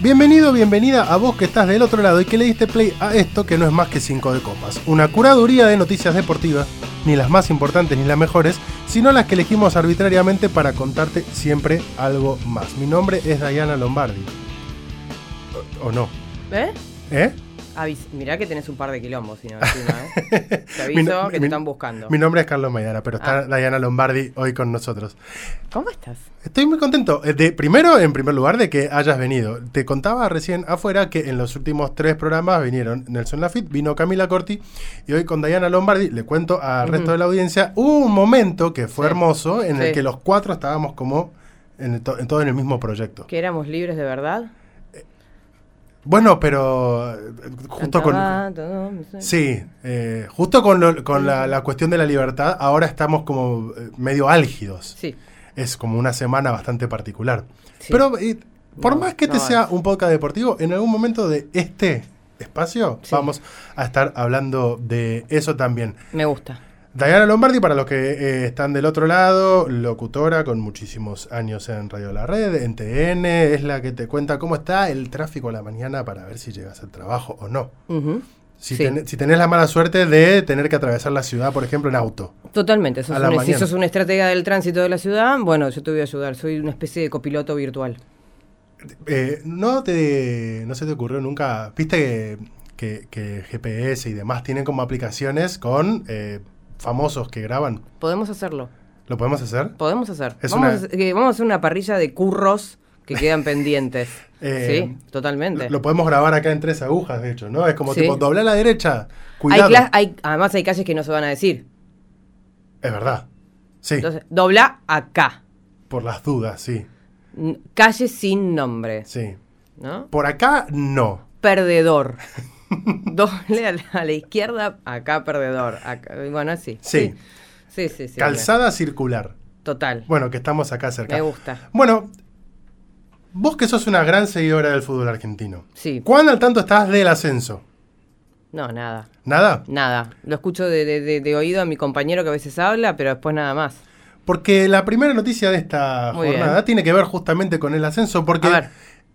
Bienvenido, bienvenida a vos que estás del otro lado y que le diste play a esto que no es más que 5 de copas. Una curaduría de noticias deportivas, ni las más importantes ni las mejores, sino las que elegimos arbitrariamente para contarte siempre algo más. Mi nombre es Diana Lombardi. ¿O, no? ¿Eh? ¿Eh? Avis mirá que tenés un par de quilombos, si no, encima, ¿eh? Te aviso no- que te mi- están buscando. Mi nombre es Carlos Maidana, pero está Ah. Diana Lombardi hoy con nosotros. ¿Cómo estás? Estoy muy contento. eh, De, primero, en primer lugar, de que hayas venido. Te contaba recién afuera que en los últimos tres programas vinieron Nelson Lafitte, vino Camila Corti y hoy con Diana Lombardi, le cuento al resto de la audiencia, hubo un momento que fue Sí. hermoso en el que los cuatro estábamos como en, to- en todo en el mismo proyecto. ¿Que éramos libres de verdad? Bueno, pero eh, justo con... Todo. Sí, eh, justo con, lo- con la, la cuestión de la libertad, ahora estamos como eh, medio álgidos. Sí. Es como una semana bastante particular. Sí. Pero por No, más que este no sea es. un podcast deportivo, en algún momento de este espacio Sí. vamos a estar hablando de eso también. Me gusta. Diana Lombardi, para los que eh, están del otro lado, locutora con muchísimos años en Radio La Red, en TN, es la que te cuenta cómo está el tráfico a la mañana para ver si llegas al trabajo o no. Si, Sí. ten- si tenés la mala suerte de tener que atravesar la ciudad, por ejemplo, en auto. Totalmente. Sos un, si sos una estratega del tránsito de la ciudad, bueno, yo te voy a ayudar. Soy una especie de copiloto virtual. Eh, ¿no, te, ¿No se te ocurrió nunca? ¿Viste que, que- que GPS y demás tienen como aplicaciones con eh, famosos que graban? Podemos hacerlo. ¿Lo podemos hacer? Podemos hacer. Es vamos, una- a hacer que vamos a hacer una parrilla de curros que quedan pendientes. Eh, sí, totalmente. Lo, podemos grabar acá en tres agujas, de hecho, ¿no? Es como Sí. tipo, dobla a la derecha, hay cuidado. cla- hay- además hay calles que no se van a decir. Es verdad. Sí, Entonces, dobla acá. por las dudas, sí. N- Calle sin nombre. Sí. ¿No? Por acá, no. Perdedor. Doble a la, a la izquierda, acá perdedor. Acá- bueno, así. Sí. Sí, sí, sí. Calzada circular. Total. Bueno, que estamos acá cerca. Me gusta. Bueno, vos que sos una gran seguidora del fútbol argentino. Sí. ¿Cuándo al tanto estás del ascenso? No, nada. ¿Nada? Nada. Lo escucho de, de- de- de oído a mi compañero que a veces habla, pero después nada más. Porque la primera noticia de esta Muy jornada bien. tiene que ver justamente con el ascenso, porque.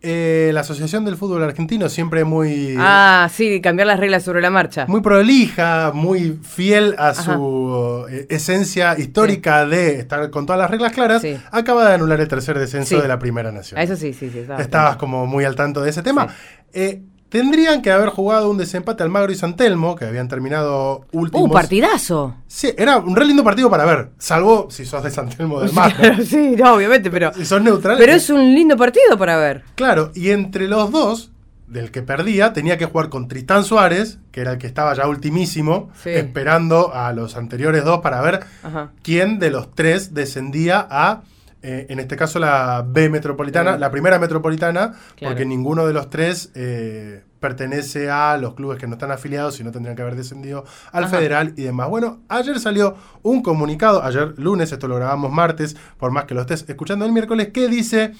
Eh, la Asociación del Fútbol Argentino siempre muy, Ah, sí, cambiar las reglas sobre la marcha. muy prolija, muy fiel a su eh, esencia histórica de estar con todas las reglas claras, Sí. acaba de anular el tercer descenso Sí. de la Primera Nación. Eso sí, sí, sí. estaba Estabas como muy al tanto de ese tema. Eh, tendrían que haber jugado un desempate Almagro y San Telmo, que habían terminado últimos. ¡Uh, partidazo! Sí, era un re lindo partido para ver, salvo si sos de San Telmo de Almagro. sí, no, obviamente, pero. Si sos neutral. Pero es un lindo partido para ver. Claro, y entre los dos, del que perdía, tenía que jugar con Tristán Suárez, que era el que estaba ya ultimísimo, Sí. esperando a los anteriores dos para ver Ajá. quién de los tres descendía a, eh, en este caso, la B metropolitana, la primera metropolitana, Claro. porque ninguno de los tres eh, pertenece a los clubes que no están afiliados y no tendrían que haber descendido al Ajá. federal y demás. Bueno, ayer salió un comunicado, ayer lunes, esto lo grabamos martes, por más que lo estés escuchando el miércoles, que dice...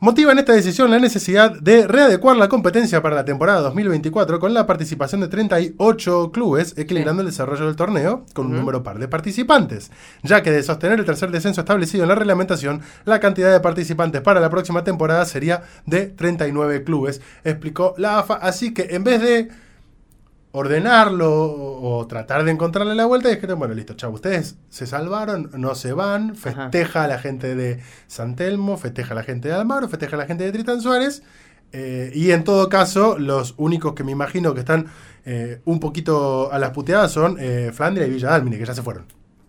Motiva en esta decisión la necesidad de readecuar la competencia para la temporada 2024 con la participación de 38 clubes, equilibrando el desarrollo del torneo con un número par de participantes, ya que de sostener el tercer descenso establecido en la reglamentación, la cantidad de participantes para la próxima temporada sería de 39 clubes, explicó la AFA. Así que en vez de ordenarlo o, o tratar de encontrarle la vuelta, dijeron, bueno, listo, chao, ustedes se salvaron, no se van, festeja a la gente de San Telmo, festeja a la gente de Almagro, festeja a la gente de Tritán Suárez, eh, y en todo caso, los únicos que me imagino que están eh, un poquito a las puteadas son eh, Flandria y Villa Dálmine, que ya se fueron.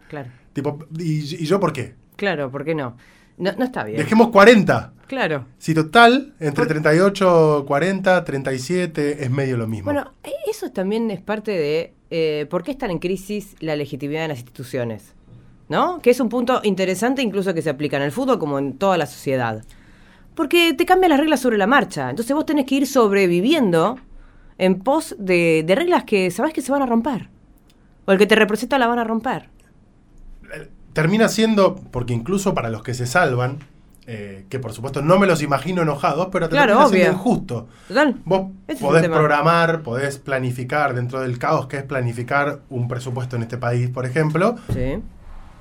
Claro. Tipo, ¿y, y yo por qué? Claro, ¿por qué no? No, no está bien. Dejemos 40. Claro. Si total, entre Por- 38, 40, 37, es medio lo mismo. Bueno, eh, eso también es parte de eh, por qué están en crisis la legitimidad de las instituciones. ¿No? Que es un punto interesante incluso que se aplica en el fútbol como en toda la sociedad. Porque te cambian las reglas sobre la marcha. Entonces vos tenés que ir sobreviviendo en pos de, de reglas que sabés que se van a romper. O el que te representa la van a romper. termina siendo, porque incluso para los que se salvan, eh, que por supuesto no me los imagino enojados, pero te Claro, obvio. injusto. Total. Vos Ese podés programar, podés planificar dentro del caos que es planificar un presupuesto en este país, por ejemplo. Sí.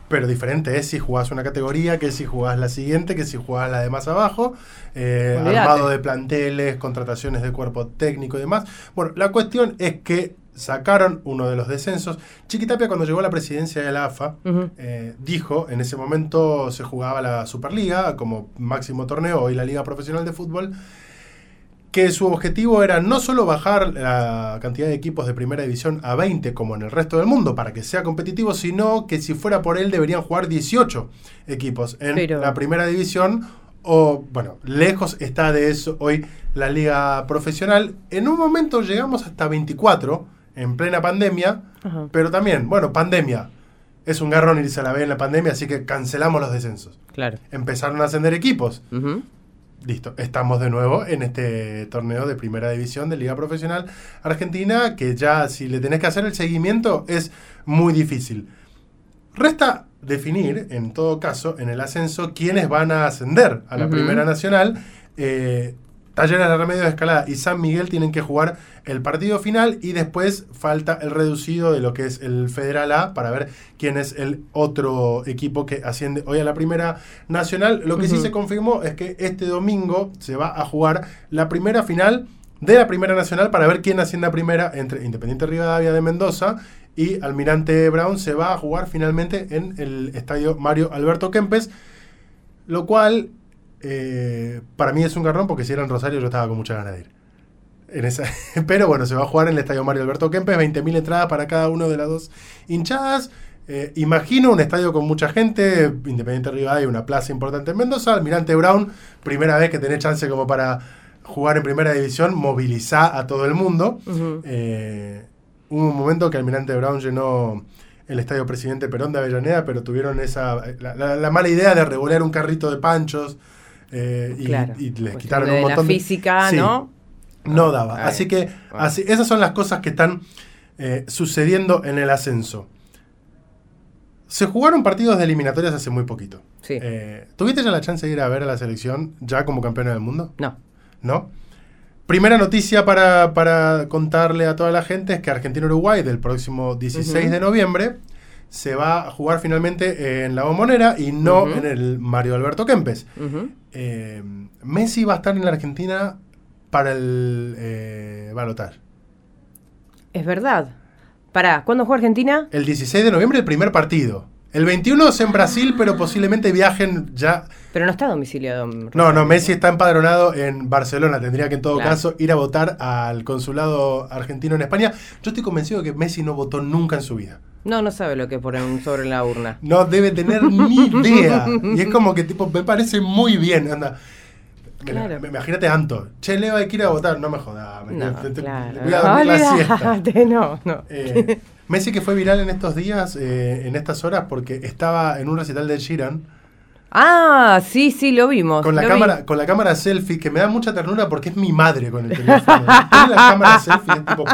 pero diferente es si jugás una categoría, que si jugás la siguiente, que si jugás la de más abajo, eh, armado de planteles, contrataciones de cuerpo técnico y demás. Bueno, la cuestión es que sacaron uno de los descensos. Chiquitapia cuando llegó a la presidencia de la AFA, eh, dijo, en ese momento se jugaba la Superliga como máximo torneo, hoy la Liga Profesional de Fútbol, que su objetivo era no solo bajar la cantidad de equipos de primera división a 20 como en el resto del mundo para que sea competitivo, sino que si fuera por él deberían jugar 18 equipos en Pero- la primera división o bueno, lejos está de eso hoy la liga profesional. En un momento llegamos hasta 24 en plena pandemia, Ajá. pero también, bueno, pandemia. Es un garrón irse a la B en la pandemia, así que cancelamos los descensos. Claro. Empezaron a ascender equipos. Listo, estamos de nuevo en este torneo de primera división de Liga Profesional Argentina, que ya si le tenés que hacer el seguimiento es muy difícil. Resta definir, en todo caso, en el ascenso, quiénes van a ascender a la. Primera Nacional. Eh, Talleres de Remedio de Escalada y San Miguel tienen que jugar el partido final y después falta el reducido de lo que es el Federal A para ver quién es el otro equipo que asciende hoy a la Primera Nacional. Lo que sí se confirmó es que este domingo se va a jugar la primera final de la Primera Nacional para ver quién asciende a primera entre Independiente Rivadavia de Mendoza y Almirante Brown se va a jugar finalmente en el estadio Mario Alberto Kempes, lo cual eh, para mí es un garrón porque si era en Rosario yo estaba con mucha ganas de ir. En esa, pero bueno, se va a jugar en el estadio Mario Alberto Kempes, 20.000 entradas para cada uno de las dos hinchadas. Eh, imagino un estadio con mucha gente, Independiente Rivadavia, una plaza importante en Mendoza, Almirante Brown, primera vez que tenés chance como para jugar en primera división, movilizá a todo el mundo. Eh, hubo un momento que Almirante Brown llenó el estadio Presidente Perón de Avellaneda, pero tuvieron esa la, la- la mala idea de revolear un carrito de panchos eh, y, Claro. y les Cuestión quitaron de un montón la física, Sí, ¿no? No daba. Ah, así que así, esas son las cosas que están eh, sucediendo en el ascenso. Se jugaron partidos de eliminatorias hace muy poquito. Sí. Eh, ¿Tuviste ya la chance de ir a ver a la selección ya como campeona del mundo? No. ¿no? Primera noticia para, para contarle a toda la gente es que Argentina-Uruguay del próximo 16 Ujú. de noviembre se va a jugar finalmente en la Bombonera y no en el Mario Alberto Kempes. Eh, Messi va a estar en la Argentina para el eh, balotaje. Es verdad. Pará, ¿cuándo juega Argentina? El 16 de noviembre el primer partido. El 21 es en Brasil, pero posiblemente viajen ya Pero no está domiciliado. en No, no, Rosario, Messi está empadronado en Barcelona. Tendría que en todo Claro. caso ir a votar al consulado argentino en España. Yo estoy convencido de que Messi no votó nunca en su vida. No, no sabe lo que ponen un sobre en la urna. No debe tener ni idea. Y es como que tipo, me parece muy bien. Anda. Claro. me- Imagínate Anto. Che, Leo hay que ir a votar. No me jodas. me- No, te- te- claro. Voy a dormir la siesta. Olvídate, no, no. Eh, Messi que fue viral en estos días, eh, en estas horas, porque estaba en un recital de Sheeran Ah, sí, sí, lo vimos. Con la, lo vi. cámara, con la cámara selfie, que me da mucha ternura porque es mi madre con el teléfono. Tiene la cámara selfie, es tipo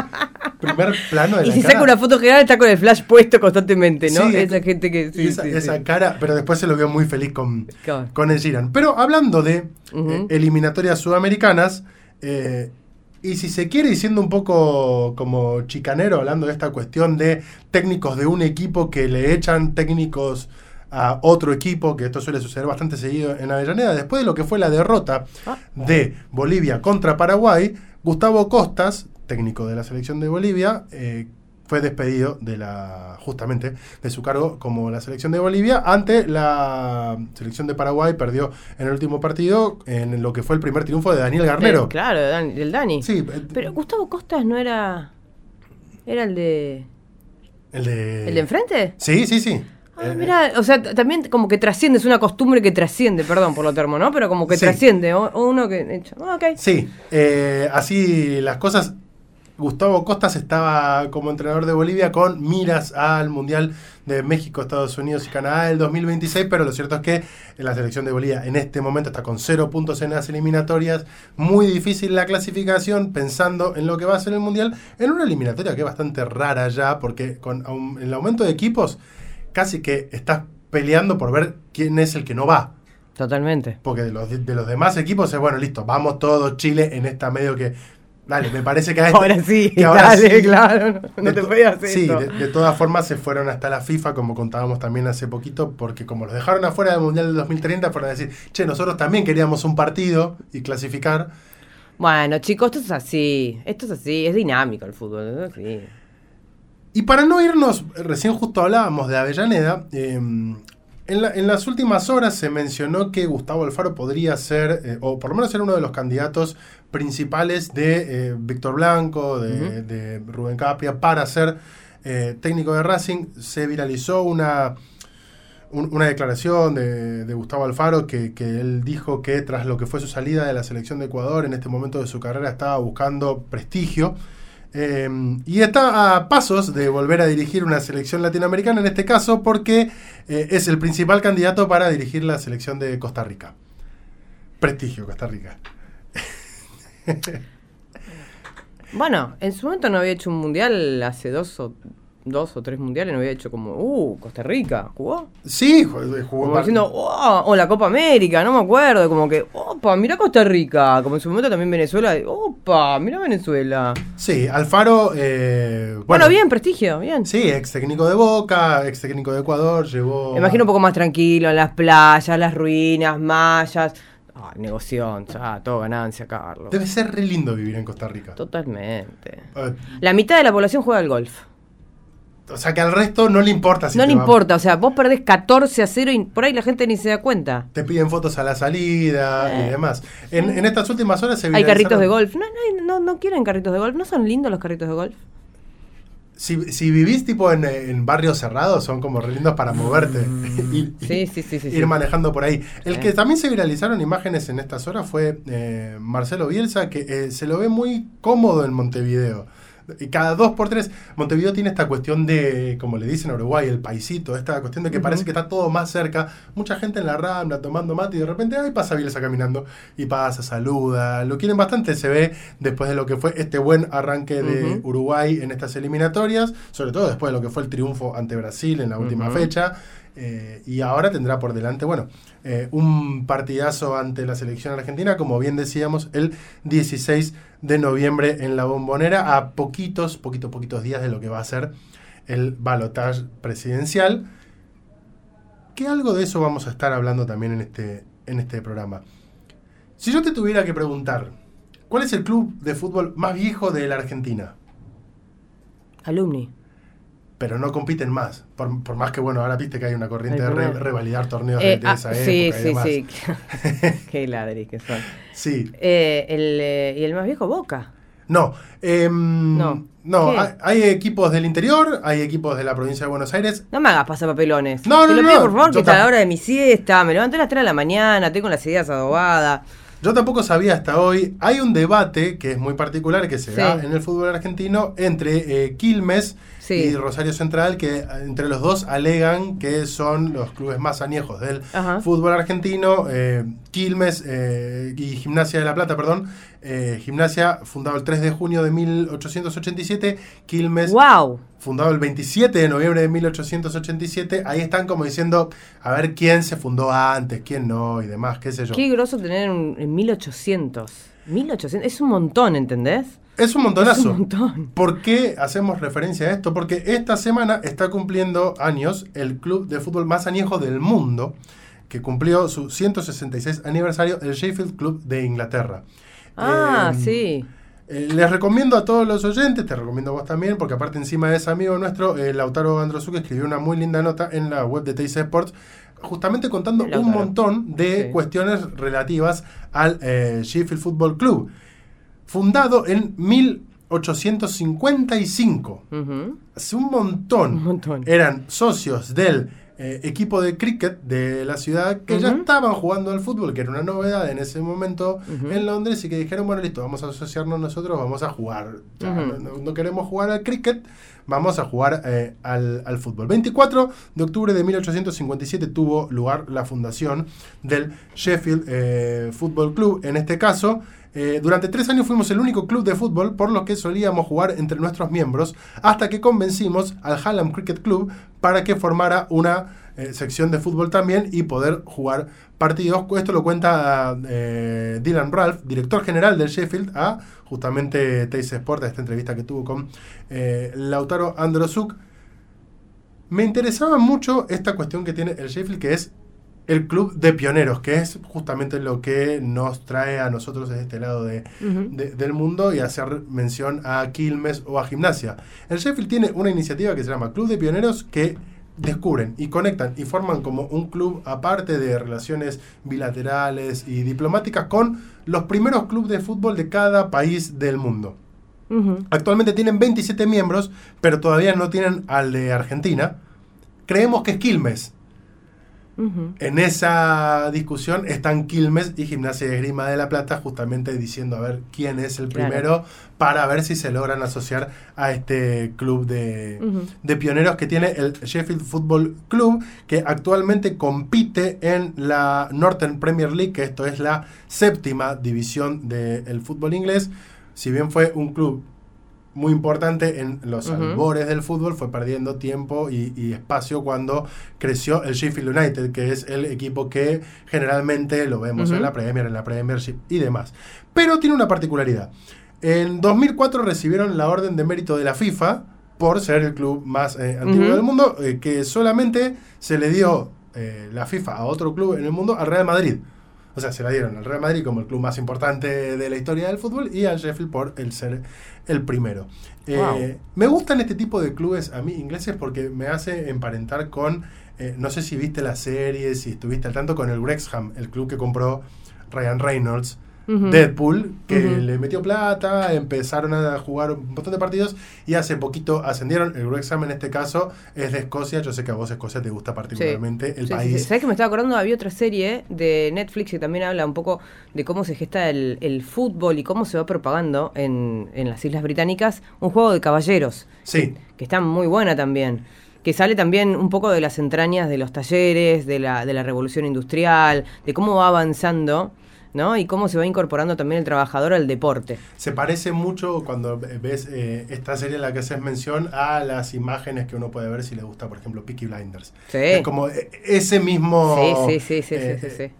primer plano de Y la si cara. saca una foto general está con el flash puesto constantemente, ¿no? Sí, esa es- gente que... Y Sí, esa, sí, esa sí. cara, pero después se lo vio muy feliz con, Claro. con el Giran. Pero hablando de eh, eliminatorias sudamericanas, eh, y si se quiere, y siendo un poco como chicanero, hablando de esta cuestión de técnicos de un equipo que le echan técnicos a otro equipo, que esto suele suceder bastante seguido en Avellaneda, después de lo que fue la derrota Ah. de Bolivia contra Paraguay, Gustavo Costas, técnico de la selección de Bolivia, eh, fue despedido de la justamente de su cargo como la selección de Bolivia ante la selección de Paraguay perdió en el último partido en lo que fue el primer triunfo de Daniel Garnero. Claro, del Dani. Sí, eh, Pero Gustavo Costas no era... ¿Era el de... el de ¿El de enfrente? Sí, sí, sí. Ah, mira, o sea, también como que trasciende, es una costumbre que trasciende, perdón por lo termo, ¿no? Pero como que Sí. trasciende, o, o uno que... Ah, ok. Sí, eh, así las cosas. Gustavo Costas estaba como entrenador de Bolivia con miras al Mundial de México, Estados Unidos y Canadá del 2026, pero lo cierto es que la selección de Bolivia en este momento está con cero puntos en las eliminatorias, muy difícil la clasificación pensando en lo que va a ser el Mundial, en una eliminatoria que es bastante rara ya, porque con el aumento de equipos casi que estás peleando por ver quién es el que no va. Totalmente. Porque de los, de los demás equipos es bueno, listo, vamos todos Chile en esta medio que Dale, me parece que a Ahora sí, que ahora dale, sí. claro, no, no te podías hacer Sí, esto. de, de todas formas se fueron hasta la FIFA, como contábamos también hace poquito, porque como los dejaron afuera del Mundial del 2030, fueron a decir, che, nosotros también queríamos un partido y clasificar. Bueno, chicos, esto es así. Esto es así. Es dinámico el fútbol. es así. Y para no irnos, recién justo hablábamos de Avellaneda, eh, en, la- en las últimas horas se mencionó que Gustavo Alfaro podría ser, eh, o por lo menos ser uno de los candidatos principales de eh, Víctor Blanco, de, de Rubén Capria, para ser eh, técnico de Racing. Se viralizó una, un- una declaración de, de Gustavo Alfaro que, que él dijo que tras lo que fue su salida de la selección de Ecuador, en este momento de su carrera estaba buscando prestigio. Eh, y está a pasos de volver a dirigir una selección latinoamericana, en este caso, porque eh, es el principal candidato para dirigir la selección de Costa Rica. Prestigio, Costa Rica. Bueno, en su momento no había hecho un mundial hace dos o, dos o tres mundiales. No había hecho como, uh, Costa Rica, ¿jugó? Sí, jugó, jugó Como diciendo, oh, o la Copa América, no me acuerdo. Como que, opa, mira Costa Rica. Como en su momento también Venezuela, opa, mira Venezuela. Sí, Alfaro. eh, bueno, Bueno, bien, prestigio, bien. Sí, ex técnico de Boca, ex técnico de Ecuador, llevó. Me imagino un poco más tranquilo en las playas, las ruinas, mallas. Ay, negoción, ya, todo ganancia, Carlos. Debe ser re lindo vivir en Costa Rica. Totalmente. Eh, La mitad de la población juega al golf. O sea que al resto no le importa si no le va- importa, o sea, vos perdés 14 a 0 y por ahí la gente ni se da cuenta. Te piden fotos a la salida y Eh. demás. En, en estas últimas horas se Hay carritos de golf. No, no, no, no quieren carritos de golf. ¿No son lindos los carritos de golf? Si, si vivís tipo en, en barrios cerrados, son como re lindos para moverte. y, y Mm. Sí, sí, sí, sí. ir manejando por ahí. El Sí. que también se viralizaron imágenes en estas horas fue eh, Marcelo Bielsa, que eh, se lo ve muy cómodo en Montevideo. Y cada dos por tres, Montevideo tiene esta cuestión de, como le dicen a Uruguay, el paisito, esta cuestión de que parece que está todo más cerca. Mucha gente en la rambla tomando mate y de repente, ay, pasa Bielsa caminando y pasa, saluda. Lo quieren bastante, se ve después de lo que fue este buen arranque de. Uruguay en estas eliminatorias, sobre todo después de lo que fue el triunfo ante Brasil en la última fecha. Eh, y ahora tendrá por delante, bueno, eh, un partidazo ante la selección argentina, como bien decíamos, el 16 de noviembre en la bombonera, a poquitos, poquitos, poquitos días de lo que va a ser el balotaje presidencial. Que algo de eso vamos a estar hablando también en este, en este programa. Si yo te tuviera que preguntar, ¿cuál es el club de fútbol más viejo de la Argentina? Alumni. Pero no compiten más. Por, por más que, bueno, ahora viste que hay una corriente de re- revalidar torneos Eh, de, de ah, esa sí, época y sí, demás. sí. Qué ladri que son. Sí. Eh, el, eh, y el más viejo, Boca. No, em, No. no, hay, hay equipos del interior, hay equipos de la provincia de Buenos Aires. No me hagas pasapapelones. No, Te no, lo no, pido por favor, que está a la hora de mi siesta. Me levanté a las 3 de la mañana, tengo las ideas adobadas. Yo tampoco sabía hasta hoy. Hay un debate que es muy particular que se Sí. da en el fútbol argentino entre eh, Quilmes Sí. y Rosario Central, que eh, entre los dos alegan que son los clubes más añejos del Ajá. fútbol argentino. Eh, Quilmes eh, y Gimnasia de la Plata, perdón. Gimnasia, fundado el 3 de junio de 1887. Quilmes, ¡Wow! Fundado el 27 de noviembre de 1887. Ahí están como diciendo, a ver quién se fundó antes, quién no y demás, qué sé yo. Qué groso tener un, en 1800. 1800, es un montón, ¿entendés? Es un montonazo. Es un montón. ¿Por qué hacemos referencia a esto? Porque esta semana está cumpliendo años el club de fútbol más añejo del mundo, que cumplió su 166 aniversario, el Sheffield Club de Inglaterra. Ah, Eh, sí. Eh, les recomiendo a todos los oyentes, te recomiendo a vos también, porque aparte encima de ese amigo nuestro, eh, Lautaro Androsuke escribió una muy linda nota en la web de Teis Sports, justamente contando un montón de Sí. cuestiones relativas al eh, Sheffield Football Club. Fundado en 1855 Ujú. hace un montón. Un montón. Eran socios del eh, equipo de cricket de la ciudad que ya estaban jugando al fútbol, que era una novedad en ese momento en Londres y que dijeron, bueno, listo, vamos a asociarnos nosotros, vamos a jugar. Ya, no queremos jugar al cricket, vamos a jugar eh, al, al fútbol. 24 de octubre de 1857 tuvo lugar la fundación del Sheffield eh, Football Club. En este caso, Eh, durante tres años fuimos el único club de fútbol por lo que solíamos jugar entre nuestros miembros hasta que convencimos al Hallam Cricket Club para que formara una eh, sección de fútbol también y poder jugar partidos. Esto lo cuenta eh, Dylan Ralph, director general del Sheffield, a justamente Teis Sport, a esta entrevista que tuvo con Lautaro Androsuk. Me interesaba mucho esta cuestión que tiene el Sheffield, que es el club de pioneros, que es justamente lo que nos trae a nosotros de este lado de, del mundo y hacer mención a Quilmes o a Gimnasia. El Sheffield tiene una iniciativa que se llama Club de Pioneros que descubren y conectan y forman como un club aparte de relaciones bilaterales y diplomáticas con los primeros clubes de fútbol de cada país del mundo. Actualmente tienen 27 miembros, pero todavía no tienen al de Argentina. Creemos que es Quilmes, en esa discusión están Quilmes y Gimnasia de Esgrima de la Plata justamente diciendo a ver quién es el primero para ver si se logran asociar a este club de, pioneros que tiene el Sheffield Football Club que actualmente compite en la Northern Premier League, que esto es la séptima división del fútbol inglés. Si bien fue un club muy importante en los albores del fútbol, fue perdiendo tiempo y, espacio cuando creció el Sheffield United, que es el equipo que generalmente lo vemos en la Premier, en la Premiership y demás. Pero tiene una particularidad. En 2004 recibieron la Orden de Mérito de la FIFA por ser el club más eh, antiguo del mundo, eh, que solamente se le dio eh, la FIFA a otro club en el mundo, al Real Madrid. O sea, se la dieron al Real Madrid como el club más importante de la historia del fútbol y al Sheffield por el ser el primero. Eh, me gustan este tipo de clubes a mí ingleses porque me hace emparentar con, eh, no sé si viste la serie, si estuviste al tanto con el Wrexham, el club que compró Ryan Reynolds. Deadpool, que le metió plata, empezaron a jugar un montón de partidos y hace poquito ascendieron. El Wrexham en este caso es de Escocia. Yo sé que a vos Escocia te gusta particularmente el país. ¿Sabes que me estaba acordando? Había otra serie de Netflix que también habla un poco de cómo se gesta el, fútbol y cómo se va propagando en, en, las Islas Británicas. Un juego de caballeros. Sí. Que, está muy buena también que sale también un poco de las entrañas de los talleres, de la, de la revolución industrial, de cómo va avanzando ¿no? Y cómo se va incorporando también el trabajador al deporte. Se parece mucho cuando ves eh, esta serie en la que haces mención a las imágenes que uno puede ver si le gusta, por ejemplo, Peaky Blinders. Sí. Es como eh, ese mismo... Sí, sí, sí, sí, sí, eh,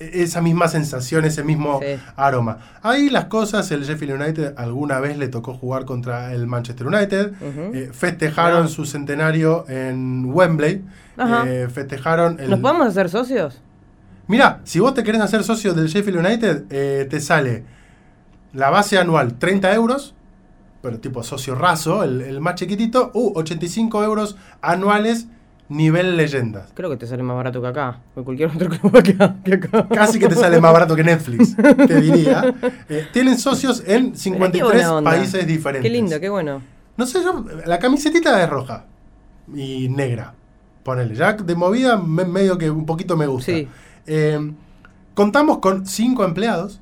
Esa misma sensación, ese mismo aroma. Ahí las cosas, el Sheffield United alguna vez le tocó jugar contra el Manchester United. festejaron su centenario en Wembley. festejaron el... ¿Nos podemos hacer socios? Mira, si vos te querés hacer socio del Sheffield United, eh, te sale la base anual 30 euros, pero tipo socio raso, el, más chiquitito, u 85 euros anuales nivel leyendas. Creo que te sale más barato que acá, que cualquier otro club que acá. Casi que te sale más barato que Netflix, te diría. Eh, tienen socios en 53 países diferentes. Qué lindo, qué bueno. No sé, yo, la camisetita es roja y negra. Ponele, ya de movida medio que un poquito me gusta. Sí. Eh, contamos con cinco empleados,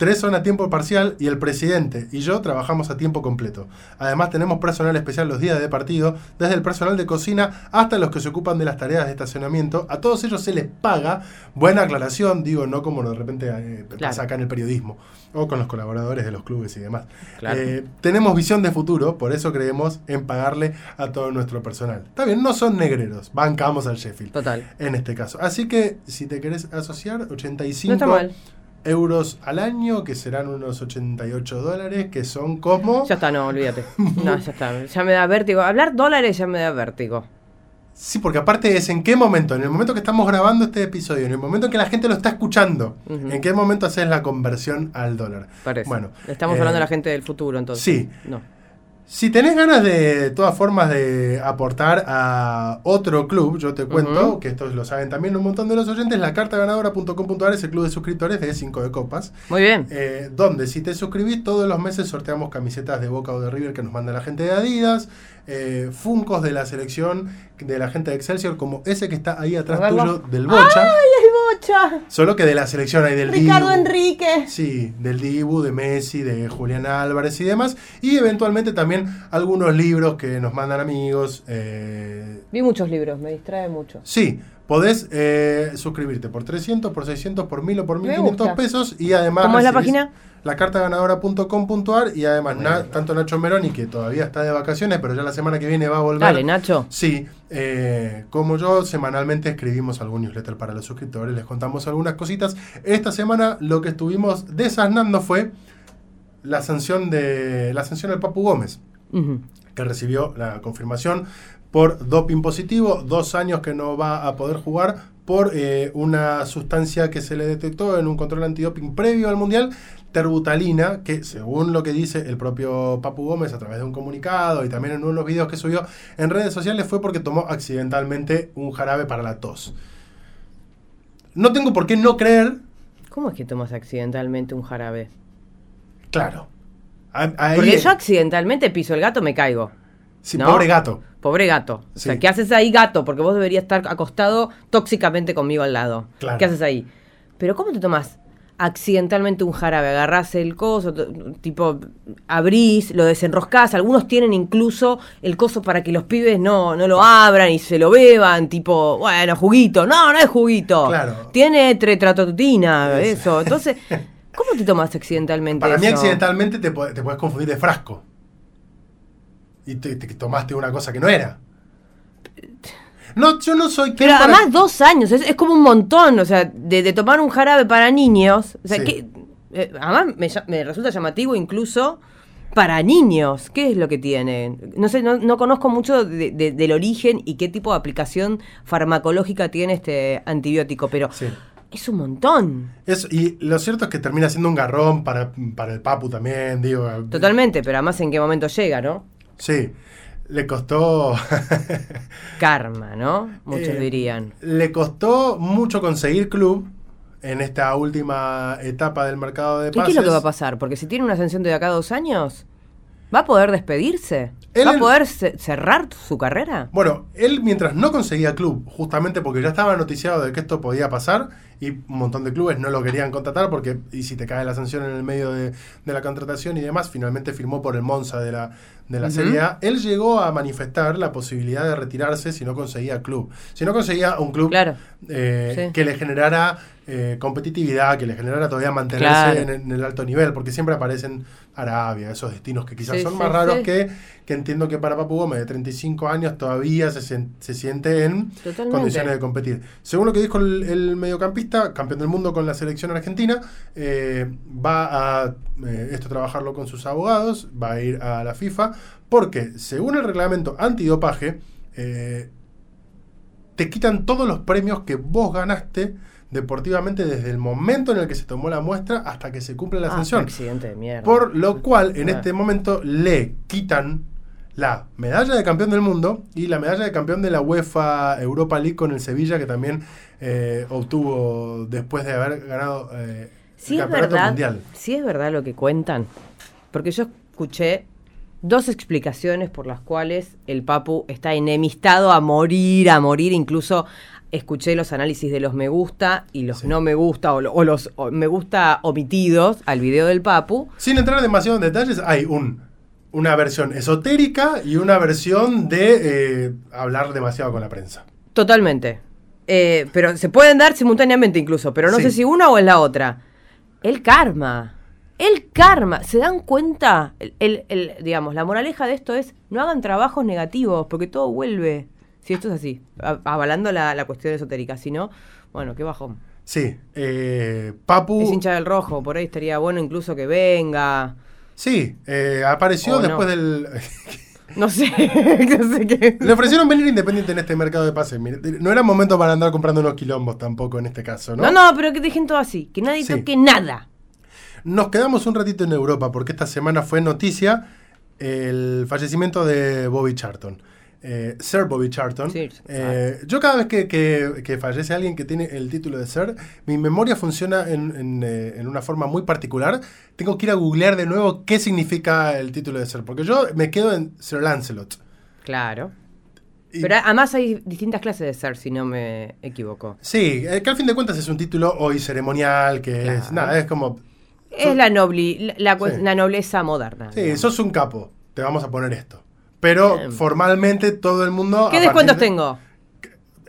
tres son a tiempo parcial y el presidente y yo trabajamos a tiempo completo. Además tenemos personal especial los días de partido, desde el personal de cocina hasta los que se ocupan de las tareas de estacionamiento. A todos ellos se les paga, buena aclaración, digo, no como de repente eh, pasa acá en el periodismo o con los colaboradores de los clubes y demás. Eh, tenemos visión de futuro, por eso creemos en pagarle a todo nuestro personal. Está bien, no son negreros, bancamos al Sheffield. Total. En este caso. Así que si te querés asociar, 85 euros al año, que serán unos 88 dólares, que son como... Ya está, no, olvídate. no, ya está. Ya me da vértigo. Hablar dólares ya me da vértigo. Sí, porque aparte es en qué momento, en el momento que estamos grabando este episodio, en el momento en que la gente lo está escuchando, en qué momento haces la conversión al dólar. Parece. Bueno, estamos hablando de la eh, gente del futuro, entonces. Sí. No. Si tenés ganas de, todas formas de aportar a otro club, yo te cuento, que esto lo saben también un montón de los oyentes, la cartaganadora.com.ar es el club de suscriptores de 5 de copas. Muy bien. Eh, donde si te suscribís todos los meses sorteamos camisetas de Boca o de River que nos manda la gente de Adidas, eh, Funcos de la selección de la gente de Excelsior, como ese que está ahí atrás tuyo del Bocha. ¡Ay, el Bocha! Solo que de la selección hay del Ricardo Enrique. Sí, del Dibu, de Messi, de Julián Álvarez y demás. Y eventualmente también algunos libros que nos mandan amigos. Eh, Vi muchos libros, me distrae mucho. Sí, Podés eh, suscribirte por 300, por 600, por 1000 o por Me 1500 gusta. pesos y además... ¿Cómo es la página? Lacartaganadora.com.ar y además na- tanto Nacho Meroni, que todavía está de vacaciones, pero ya la semana que viene va a volver. Dale, Nacho. Sí, eh, como yo, semanalmente escribimos algún newsletter para los suscriptores, les contamos algunas cositas. Esta semana lo que estuvimos desasnando fue la sanción de la sanción del Papu Gómez, que recibió la confirmación por doping positivo, dos años que no va a poder jugar por eh, una sustancia que se le detectó en un control antidoping previo al Mundial, terbutalina, que según lo que dice el propio Papu Gómez a través de un comunicado y también en unos videos que subió en redes sociales fue porque tomó accidentalmente un jarabe para la tos. No tengo por qué no creer, ¿Cómo es que tomas accidentalmente un jarabe? claro. a- Porque yo accidentalmente piso el gato, me caigo. sí, ¿no? pobre gato. Pobre gato. O sea, ¿qué haces ahí, gato? Porque vos deberías estar acostado tóxicamente conmigo al lado. Claro. ¿Qué haces ahí? Pero ¿cómo te tomas accidentalmente un jarabe? Agarrás el coso, tipo, abrís, lo desenroscás. Algunos tienen incluso el coso para que los pibes no, no lo abran y se lo beban. Tipo, bueno, juguito. No, no es juguito. Claro. Tiene tetratotina, Eso. eso. Entonces, ¿cómo te tomas accidentalmente Para mí eso? accidentalmente te, te puedes confundir de frasco. Y te, te tomaste una cosa que no era. No, yo no soy Pero para- además dos años, es, es como un montón, o sea, de, de tomar un jarabe para niños. O sea, Sí. que, eh, además me, resulta llamativo incluso para niños. ¿Qué es lo que tiene? No sé, no, no conozco mucho de- de- del origen y qué tipo de aplicación farmacológica tiene este antibiótico, pero Sí. es un montón. Eso, y lo cierto es que termina siendo un garrón para, para el Papu también, digo. Totalmente, pero además en qué momento llega, ¿no? Sí. Le costó. Karma, ¿no? Muchos Eh, dirían. Le costó mucho conseguir club en esta última etapa del mercado de ¿Y qué pases. es lo que va a pasar? Porque si tiene una ascensión de acá a dos años, ¿va a poder despedirse? Él ¿Va a poder ce- cerrar su carrera? Bueno, él mientras no conseguía club, justamente porque ya estaba noticiado de que esto podía pasar y un montón de clubes no lo querían contratar porque, y si te cae la sanción en el medio de, de la contratación y demás, finalmente firmó por el Monza de la, de la. Serie A. Él llegó a manifestar la posibilidad de retirarse si no conseguía club. Si no conseguía un club Claro. eh, Sí. que le generara eh, competitividad, que le generara todavía mantenerse Claro. en, el- en el alto nivel, porque siempre aparecen Arabia, esos destinos que quizás Sí, son sí, más raros sí. que, que entiendo que para Papu Gómez de 35 años todavía se, sien- se siente en Totalmente. condiciones de competir. Según lo que dijo el, el mediocampista, campeón del mundo con la selección argentina, eh, va a eh, esto trabajarlo con sus abogados, va a ir a la FIFA, porque según el reglamento antidopaje, eh, te quitan todos los premios que vos ganaste deportivamente desde el momento en el que se tomó la muestra hasta que se cumple la Ah, sanción. accidente de mierda. Por lo cual, en Ah. este momento, le quitan la medalla de campeón del mundo y la medalla de campeón de la UEFA Europa League con el Sevilla, que también eh, obtuvo después de haber ganado eh, si el es campeonato verdad, mundial. si es verdad lo que cuentan, porque yo escuché dos explicaciones por las cuales el Papu está enemistado a morir, a morir, incluso escuché los análisis de los me gusta y los Sí. no me gusta o, o los o me gusta omitidos al video del Papu. Sin entrar demasiado en detalles, hay un, una versión esotérica y una versión de eh, hablar demasiado con la prensa. Totalmente. Eh, pero se pueden dar simultáneamente incluso, pero no Sí. sé si una o es la otra. El karma. El karma. ¿Se dan cuenta? El, el- el- digamos, la moraleja de esto es no hagan trabajos negativos, porque todo vuelve. Si esto es así, avalando la, la cuestión esotérica. Si no, bueno, qué bajón. Sí, eh, Papu. Es hincha del rojo, por ahí estaría bueno incluso que venga. Sí, eh, apareció no. después del. No sé, no sé qué. Le ofrecieron venir independiente en este mercado de pases. Mire, no era momento para andar comprando unos quilombos tampoco en este caso, ¿no? No, no, pero que dejen todo así, que nadie Sí. toque nada. Nos quedamos un ratito en Europa porque esta semana fue noticia el fallecimiento de Bobby Charlton. Eh, Sir Bobby Charlton. Sí, Eh, yo cada vez que, que- que fallece alguien que tiene el título de Sir, mi memoria funciona en, en, eh, en una forma muy particular. Tengo que ir a googlear de nuevo qué significa el título de Sir, porque yo me quedo en Sir Lancelot. Claro. Y- Pero además hay distintas clases de ser, si no me equivoco. Sí, que al fin de cuentas es un título hoy ceremonial, que es nada, es como, Es la, nobli, la, la cue- Sí. la nobleza moderna. sí, digamos. sos un capo, te vamos a poner esto. Pero Bien. formalmente todo el mundo... ¿Qué descuentos de- tengo?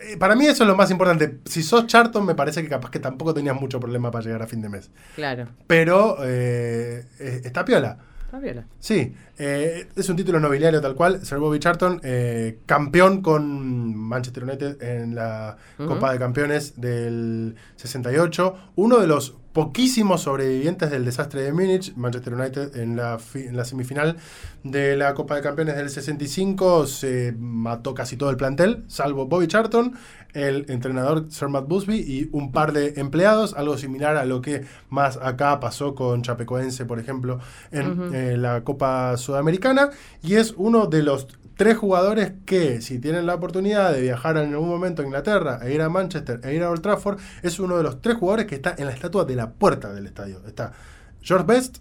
eh, para mí eso es lo más importante. Si sos Charlton, me parece que capaz que tampoco tenías mucho problema para llegar a fin de mes. Claro. Pero eh, eh, está piola. Está bien. Sí, eh, es un título nobiliario tal cual. Sir Bobby Charlton, eh, campeón con Manchester United en la. Copa de Campeones del 68. Uno de los poquísimos sobrevivientes del desastre de Múnich. Manchester United en la, en la semifinal de la Copa de Campeones del 65 se mató casi todo el plantel, salvo Bobby Charlton, el entrenador Sir Matt Busby y un par de empleados, algo similar a lo que más acá pasó con Chapecoense, por ejemplo, en eh, la Copa Sudamericana. Y es uno de los tres jugadores que, si tienen la oportunidad de viajar en algún momento a Inglaterra, e ir a Manchester, e ir a Old Trafford, es uno de los tres jugadores que está en la estatua de la puerta del estadio. Está George Best,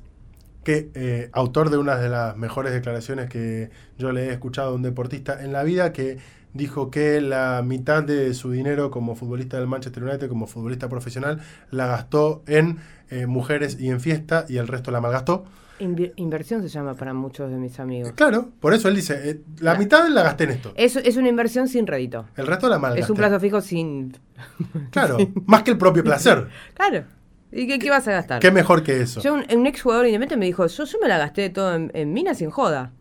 que eh, autor de una de las mejores declaraciones que yo le he escuchado a un deportista en la vida, que dijo que la mitad de su dinero como futbolista del Manchester United, como futbolista profesional, la gastó en eh, mujeres y en fiesta y el resto la malgastó. Inversión se llama para muchos de mis amigos. Claro, por eso él dice, eh, la Claro. mitad la gasté en esto, Es, es una inversión sin rédito. el resto la malgasté. Es un plazo fijo sin. Claro, más que el propio placer. Claro. ¿Y qué, qué vas a gastar? ¿Qué mejor que eso? Yo, un, un ex jugador independiente me dijo: Yo, yo me la gasté todo en, en minas sin joda.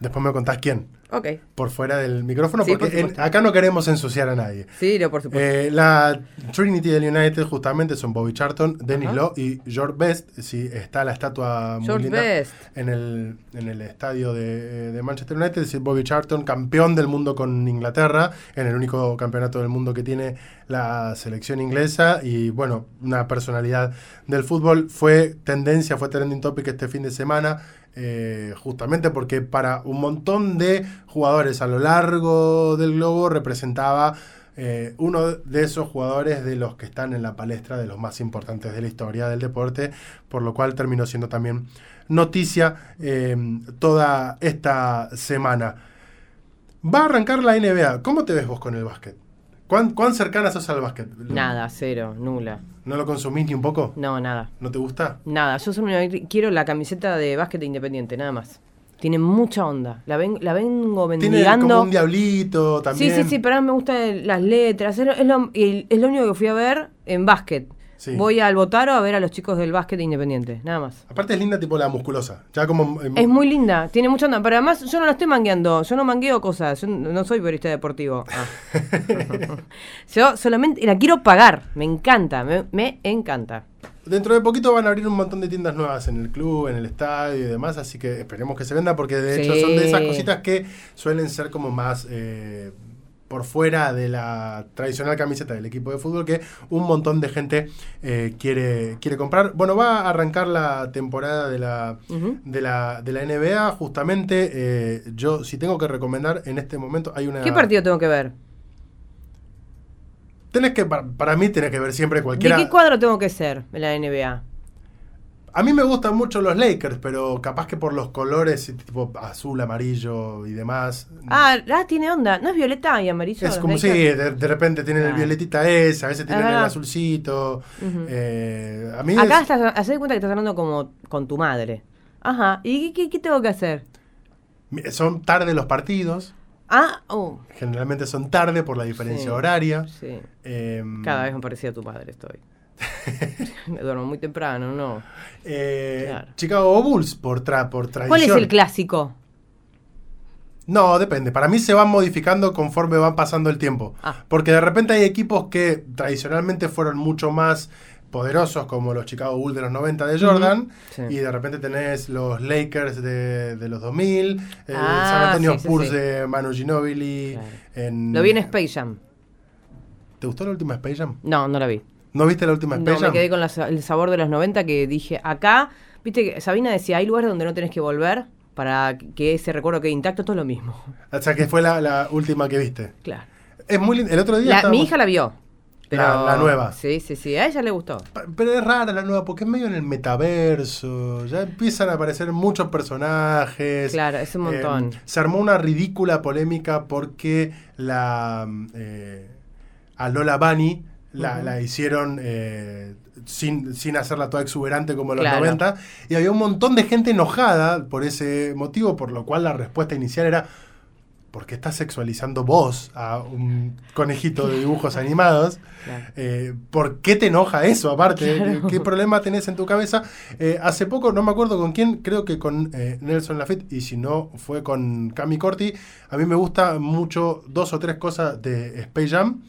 Después me contás quién. Ok. Por fuera del micrófono, Sí, porque por en- supuesto. acá no queremos ensuciar a nadie. Sí, no, por supuesto. Eh, la Trinity del United justamente son Bobby Charlton, Dennis. Law y George Best. Sí, está la estatua George Best. En, el, en el estadio de, de Manchester United. Es decir, Bobby Charlton, campeón del mundo con Inglaterra, en el único campeonato del mundo que tiene la selección inglesa. Y bueno, una personalidad del fútbol. Fue tendencia, fue trending topic este fin de semana. Eh, justamente porque para un montón de jugadores a lo largo del globo representaba eh, uno de esos jugadores de los que están en la palestra de los más importantes de la historia del deporte, por lo cual terminó siendo también noticia eh, toda esta semana. Va a arrancar la NBA. ¿Cómo te ves vos con el básquet? ¿Cuán, cuán cercana sos al básquet? Nada, cero, nula. ¿No lo consumís ni un poco? No, nada. ¿No te gusta? Nada. Yo solo quiero la camiseta de básquet independiente, nada más. Tiene mucha onda. La, ven- la vengo Tiene mendigando. como un diablito también. Sí, sí, sí, pero a mí me gustan las letras. Es lo, es lo- es lo único que fui a ver en básquet. Sí. Voy al Botaro a ver a los chicos del básquet independiente, nada más. Aparte es linda tipo la musculosa. Ya como... eh, Es muy linda, tiene mucha onda, pero además yo no la estoy mangueando, yo no mangueo cosas, yo no soy periodista deportivo. Ah. yo solamente la quiero pagar, me encanta, me, me encanta. Dentro de poquito van a abrir un montón de tiendas nuevas en el club, en el estadio y demás, así que esperemos que se venda porque de hecho son de esas cositas que suelen ser como más eh, por fuera de la tradicional camiseta del equipo de fútbol que un montón de gente eh, quiere, quiere comprar. Bueno, va a arrancar la temporada de la, de la, de la NBA, justamente eh, yo si tengo que recomendar en este momento hay una... ¿Qué partido tengo que ver? Tenés que, para, para mí tenés que ver siempre ¿De cualquiera... qué cuadro tengo que ser en la NBA? A mí me gustan mucho los Lakers, pero capaz que por los colores, tipo azul, amarillo y demás. Ah, ah, tiene onda, ¿no es violeta y amarillo? es como si Lakers? de, de repente tienen el Ah. violetita ese, a veces tienen el azulcito. Eh, a mí Acá es- estás, hacé de cuenta que estás hablando como con tu madre. Ajá, ¿y qué, qué- qué tengo que hacer? son tarde los partidos. Ah, oh, Generalmente son tarde por la diferencia Sí. horaria. sí. eh, Cada vez me parecía a tu padre estoy. me duermo muy temprano, ¿no? eh, Claro. Chicago Bulls por, tra por tradición. ¿Cuál es el clásico? No, depende. Para mí se van modificando conforme van pasando el tiempo. Ah. Porque de repente hay equipos que tradicionalmente fueron mucho más poderosos, como los Chicago Bulls de los 90 de Jordan, sí. y de repente tenés los Lakers de, de los 2000, el Ah, San Antonio sí, sí, Spurs sí. de Manu Ginobili. Claro. en- Lo vi en Space Jam. ¿Te gustó la última Space Jam? No, no la vi. ¿No viste la última Space No, me quedé con la el sabor de los 90 que dije, acá, viste que Sabina decía, hay lugares donde no tenés que volver para que ese recuerdo quede intacto, todo es lo mismo. O sea, que fue la, la última que viste. Claro. Es muy lindo. El otro día La- estábamos- mi hija la vio. Pero, La- la nueva. Sí, sí, sí. A ella le gustó. Pero es rara la nueva, porque es medio en el metaverso. Ya empiezan a aparecer muchos personajes. Claro, es un montón. Eh, se armó una ridícula polémica porque la eh, a Lola Bunny la, hicieron eh, sin, sin hacerla toda exuberante como en los Claro. 90. Y había un montón de gente enojada por ese motivo, por lo cual la respuesta inicial era. ¿por qué estás sexualizando vos a un conejito de dibujos animados? Claro. Eh, ¿Por qué te enoja eso aparte? Claro. ¿Qué problema tenés en tu cabeza? Eh, hace poco, no me acuerdo con quién, creo que con eh, Nelson Lafitte, y si no fue con Cami Corti, a mí me gusta mucho dos o tres cosas de Space Jam.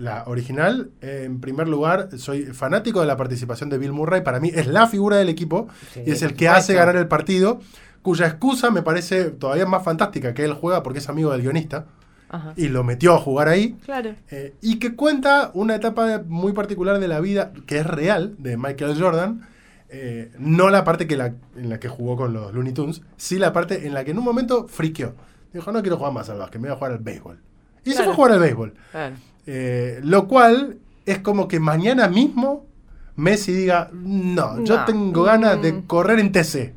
La original, eh, en primer lugar, soy fanático de la participación de Bill Murray. Para mí es la figura del equipo Sí, y es el que hace ganar el partido, cuya excusa me parece todavía más fantástica que él juega porque es amigo del guionista Ajá. y lo metió a jugar ahí. Claro. Eh, y que cuenta una etapa muy particular de la vida que es real de Michael Jordan. eh, no la parte que la, en la que jugó con los Looney Tunes, sí la parte en la que en un momento friqueó. Dijo, no quiero jugar más al básquet, me voy a jugar al béisbol. Y se fue a jugar al béisbol. Claro. Eh, lo cual es como que mañana mismo Messi diga, no, yo tengo ganas de Mm. correr en TC.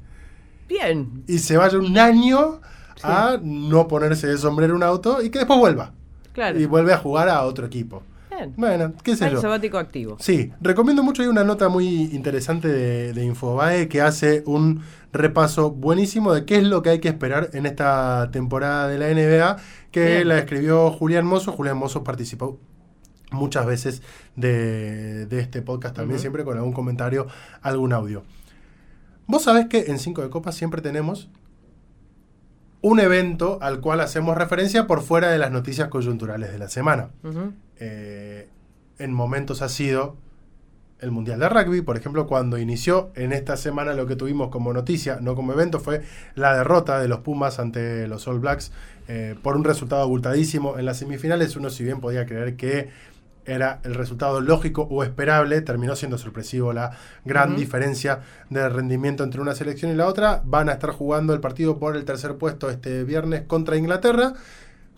Bien. Y se vaya un año a no ponerse de sombrero en un auto y que después vuelva. Claro. Y vuelve a jugar a otro equipo. Bien. Bueno, qué sé yo. sabático activo. Sí, recomiendo mucho. Hay una nota muy interesante de, de Infobae que hace un repaso buenísimo de qué es lo que hay que esperar en esta temporada de la NBA, que Bien. la escribió Julián Mozo. Julián Mozo participó muchas veces de, de este podcast también, siempre con algún comentario, algún audio. Vos sabés que en Cinco de Copas siempre tenemos un evento al cual hacemos referencia por fuera de las noticias coyunturales de la semana. Eh, en momentos ha sido el Mundial de Rugby, por ejemplo, cuando inició en esta semana lo que tuvimos como noticia, no como evento, fue la derrota de los Pumas ante los All Blacks eh, por un resultado abultadísimo en las semifinales. Uno si bien podía creer que era el resultado lógico o esperable, terminó siendo sorpresivo la gran diferencia de rendimiento entre una selección y la otra. Van a estar jugando el partido por el tercer puesto este viernes contra Inglaterra.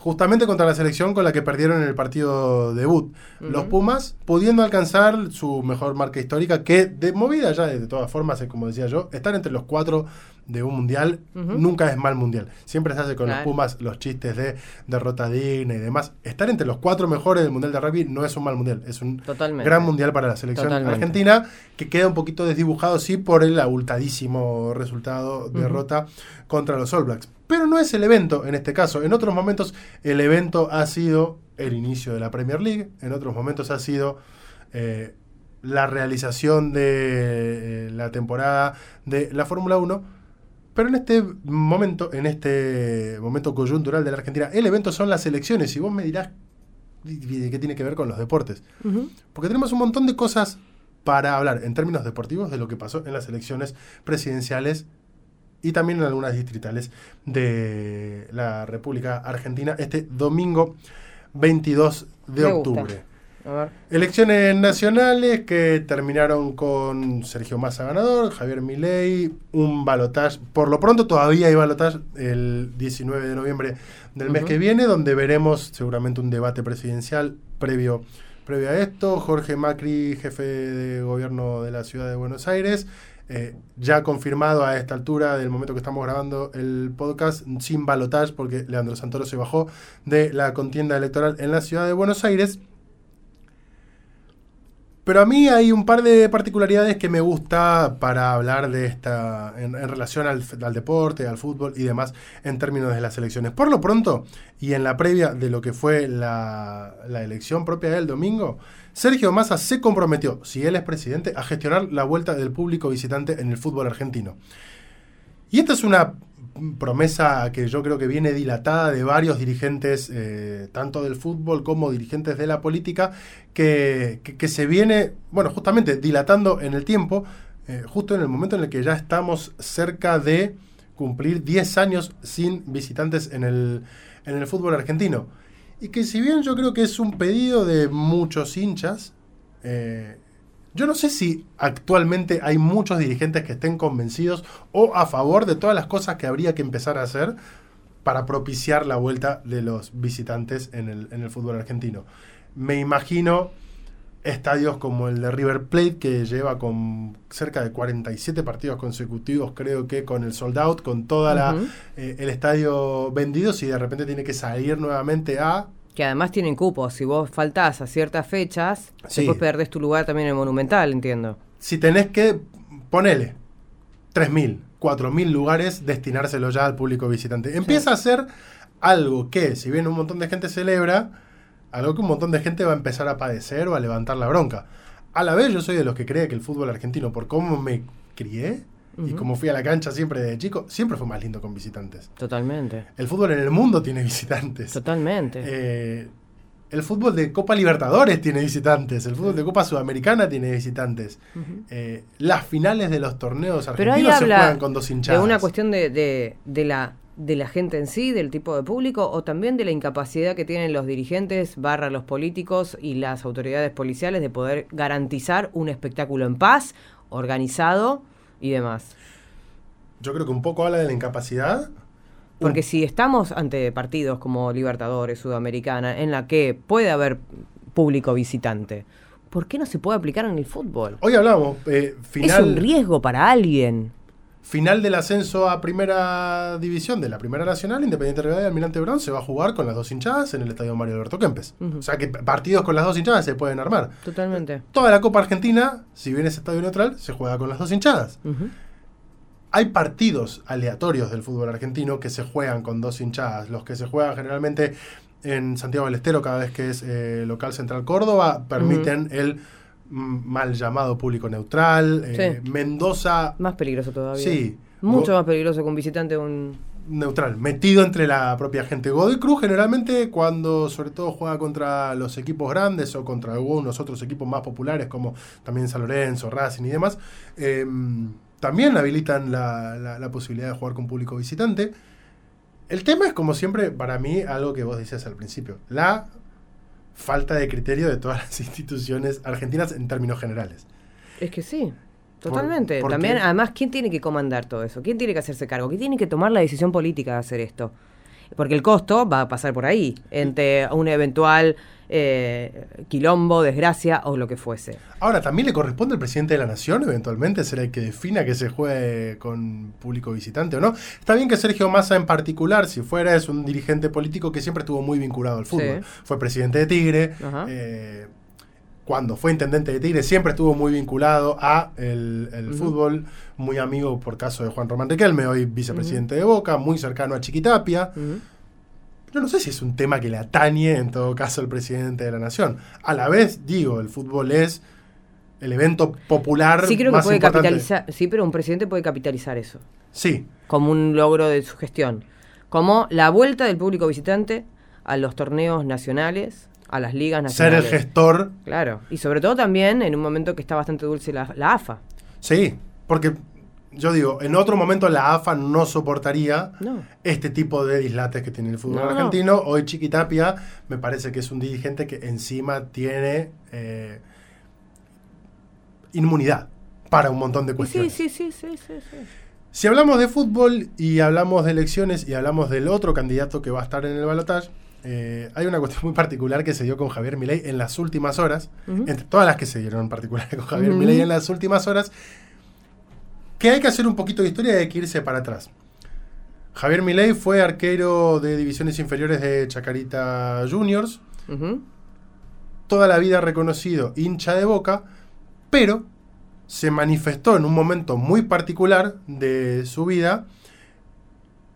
Justamente contra la selección con la que perdieron en el partido debut. Los. Pumas pudiendo alcanzar su mejor marca histórica, que de movida ya, de todas formas, como decía yo, estar entre los cuatro de un mundial nunca es mal mundial. Siempre se hace con Claro. los Pumas los chistes de derrota digna y demás. Estar entre los cuatro mejores del mundial de rugby no es un mal mundial, es un Totalmente. gran mundial para la selección Totalmente. argentina, que queda un poquito desdibujado, sí, por el abultadísimo resultado, Ujú. derrota contra los All Blacks. Pero no es el evento en este caso. En otros momentos el evento ha sido el inicio de la Premier League, en otros momentos ha sido eh, la realización de eh, la temporada de la Fórmula 1. Pero en este momento, en este momento coyuntural de la Argentina, el evento son las elecciones. Y vos me dirás, ¿y- y ¿qué tiene que ver con los deportes? Porque tenemos un montón de cosas para hablar en términos deportivos de lo que pasó en las elecciones presidenciales y también en algunas distritales de la República Argentina este domingo 22 de Me gusta. A ver. Elecciones nacionales que terminaron con Sergio Massa ganador, Javier Milei, un balotaje. Por lo pronto todavía hay balotaje el 19 de noviembre del mes que viene, donde veremos seguramente un debate presidencial previo, previo a esto. Jorge Macri, jefe de gobierno de la ciudad de Buenos Aires, eh, ya confirmado a esta altura del momento que estamos grabando el podcast, sin balotaje, porque Leandro Santoro se bajó de la contienda electoral en la ciudad de Buenos Aires. Pero a mí hay un par de particularidades que me gusta para hablar de esta en, relación al, al deporte, al fútbol y demás en términos de las elecciones. Por lo pronto, y en la previa de lo que fue la, la elección propia del domingo, Sergio Massa se comprometió, si él es presidente, a gestionar la vuelta del público visitante en el fútbol argentino. Y esta es una promesa que yo creo que viene dilatada de varios dirigentes, eh, tanto del fútbol como dirigentes de la política, que, que- se viene, bueno, justamente dilatando en el tiempo, eh, justo en el momento en el que ya estamos cerca de cumplir 10 años sin visitantes en el, en el fútbol argentino. Y que si bien yo creo que es un pedido de muchos hinchas, eh, yo no sé si actualmente hay muchos dirigentes que estén convencidos o a favor de todas las cosas que habría que empezar a hacer para propiciar la vuelta de los visitantes en el, en el fútbol argentino. Me imagino estadios como el de River Plate, que lleva con cerca de 47 partidos consecutivos, creo que con el sold out, con Ujú. eh, el estadio vendido, si de repente tiene que salir nuevamente a Que además tienen cupos. Si vos faltás a ciertas fechas, Sí. después perdés tu lugar también en el Monumental, entiendo. si tenés que, ponele, 3.000, 4.000 lugares, destinárselo ya al público visitante. Empieza a ser algo que, si bien un montón de gente celebra, algo que un montón de gente va a empezar a padecer o a levantar la bronca. A la vez yo soy de los que cree que el fútbol argentino, por cómo me crié y como fui a la cancha siempre de chico, siempre fue más lindo con visitantes. Totalmente. El fútbol en el mundo tiene visitantes. Totalmente. Eh, el fútbol de Copa Libertadores tiene visitantes, el fútbol de Copa Sudamericana tiene visitantes. Eh, las finales de los torneos Pero ahí argentinos se juegan con dos hinchadas. una cuestión de, de- de la de la gente en sí, del tipo de público, o también de la incapacidad que tienen los dirigentes, barra los políticos y las autoridades policiales de poder garantizar un espectáculo en paz, organizado y demás. Yo creo que un poco habla de la incapacidad. Porque si estamos ante partidos como Libertadores, Sudamericana, en la que puede haber público visitante, ¿por qué no se puede aplicar en el fútbol? Hoy hablamos, eh, Es un final, riesgo para alguien. Final del ascenso a primera división de la Primera Nacional, Independiente Rivadavia y Almirante Brown se va a jugar con las dos hinchadas en el Estadio Mario Alberto Kempes. O sea que partidos con las dos hinchadas se pueden armar. Totalmente. Toda la Copa Argentina, si bien es estadio neutral, se juega con las dos hinchadas. Hay partidos aleatorios del fútbol argentino que se juegan con dos hinchadas. Los que se juegan generalmente en Santiago del Estero, cada vez que es eh, local central Córdoba, permiten el mal llamado público neutral. Eh, Sí. Mendoza, Más peligroso todavía. sí. Mucho más peligroso que un visitante un... neutral, metido entre la propia gente. Godoy Cruz generalmente cuando sobre todo juega contra los equipos grandes o contra algunos otros equipos más populares como también San Lorenzo, Racing y demás, eh, también habilitan la, la- la posibilidad de jugar con público visitante. El tema es como siempre para mí algo que vos decías al principio, la falta de criterio de todas las instituciones argentinas en términos generales. Es que sí, totalmente. También, además, ¿quién tiene que comandar todo eso? ¿Quién tiene que hacerse cargo? ¿Quién tiene que tomar la decisión política de hacer esto? Porque el costo va a pasar por ahí, entre un eventual eh, quilombo, desgracia o lo que fuese. Ahora, también le corresponde al presidente de la nación, eventualmente, ser el que defina que se juegue con público visitante o no. Está bien que Sergio Massa en particular, si fuera, es un dirigente político que siempre estuvo muy vinculado al fútbol. Sí. Fue presidente de Tigre. Ajá. eh, cuando fue intendente de Tigre siempre estuvo muy vinculado a el, el fútbol, muy amigo por caso de Juan Román Riquelme, hoy vicepresidente de Boca, muy cercano a Chiquitapia. Ujú. Yo no sé si es un tema que le atañe en todo caso al presidente de la nación. A la vez, digo, el fútbol es el evento popular Sí creo que más puede importante. capitalizar, sí, pero un presidente puede capitalizar eso Sí, como un logro de su gestión. Como la vuelta del público visitante a los torneos nacionales, a las ligas ser el nacionales. gestor, Claro, y sobre todo también en un momento que está bastante dulce la, la AFA. sí, porque yo digo, en otro momento la AFA no soportaría No. este tipo de dislates que tiene el fútbol No, no. argentino. Hoy Chiquitapia me parece que es un dirigente que encima tiene eh, inmunidad para un montón de Sí, cuestiones. sí, sí, sí, sí, sí. Si hablamos de fútbol y hablamos de elecciones y hablamos del otro candidato que va a estar en el balotaje, eh, hay una cuestión muy particular que se dio con Javier Milei en las últimas horas, entre todas las que se dieron en particular con Javier Ujú. Milei en las últimas horas, que hay que hacer un poquito de historia y hay que irse para atrás. Javier Milei fue arquero de divisiones inferiores de Chacarita Juniors, toda la vida reconocido hincha de Boca, pero se manifestó en un momento muy particular de su vida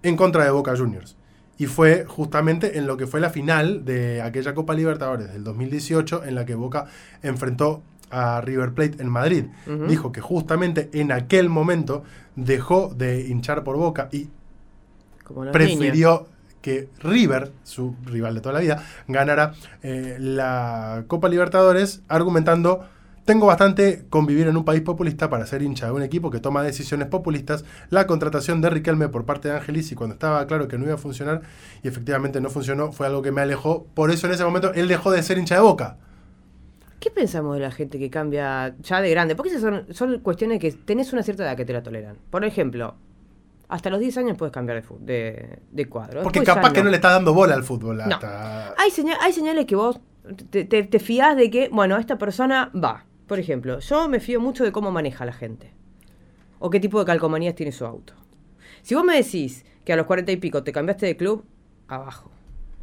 en contra de Boca Juniors. Y fue justamente en lo que fue la final de aquella Copa Libertadores del 2018 en la que Boca enfrentó a River Plate en Madrid. Dijo que justamente en aquel momento dejó de hinchar por Boca y Como prefirió que River, su rival de toda la vida, ganara eh, la Copa Libertadores, argumentando, tengo bastante convivir en un país populista para ser hincha de un equipo que toma decisiones populistas. La contratación de Riquelme por parte de Angelis y cuando estaba claro que no iba a funcionar y efectivamente no funcionó, fue algo que me alejó. Por eso en ese momento él dejó de ser hincha de boca. ¿Qué pensamos de la gente que cambia ya de grande? Porque esas son, son cuestiones que tenés una cierta edad que te la toleran. Por ejemplo, hasta los 10 años puedes cambiar de, de, de cuadro. Porque Después capaz que no le está dando bola al fútbol. No. Hay, seña- hay señales que vos te, te, te fías de que, bueno, esta persona va. Por ejemplo, yo me fío mucho de cómo maneja la gente. O qué tipo de calcomanías tiene su auto. Si vos me decís que a los 40 y pico te cambiaste de club, abajo.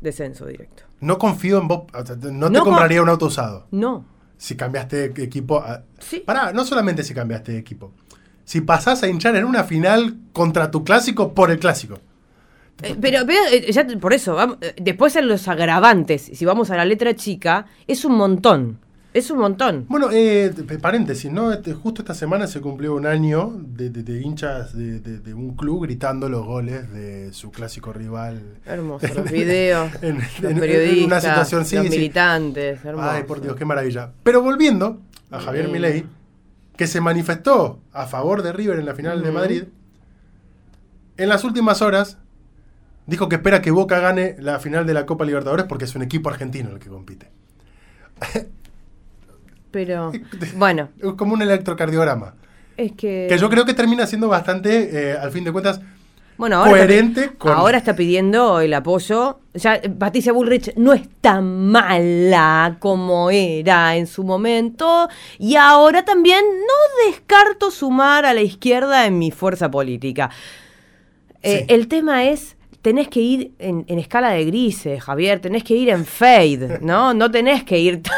Descenso directo. No confío en vos. no te No compraría un auto usado. No. Si cambiaste de equipo. a- Sí. Pará, no solamente si cambiaste de equipo. Si pasás a hinchar en una final contra tu clásico por el clásico. Eh, pero, pero, eh, ya por eso, vamos, eh, después en los agravantes, si vamos a la letra chica, es un montón. Es un montón. Bueno, eh, paréntesis, ¿no? Este, justo esta semana se cumplió un año de, de- de hinchas de, un club gritando los goles de su clásico rival. Hermoso, los videos, En- los en- en periodistas, una situación, sí, los sí. militantes. hermoso. Ay, por Dios, qué maravilla. Pero volviendo a Javier Bien. Milei, que se manifestó a favor de River en la final de. Madrid, en las últimas horas dijo que espera que Boca gane la final de la Copa Libertadores porque es un equipo argentino el que compite. Pero, bueno, Es como un electrocardiograma. es que... Que yo creo que termina siendo bastante, eh, al fin de cuentas, Bueno, ahora coherente está, con- ahora está pidiendo el apoyo. Ya eh, Patricia Bullrich no es tan mala como era en su momento. Y ahora también no descarto sumar a la izquierda en mi fuerza política. Eh, Sí. El tema es, tenés que ir en, en escala de grises, Javier. Tenés que ir en fade, ¿no? No tenés que ir tan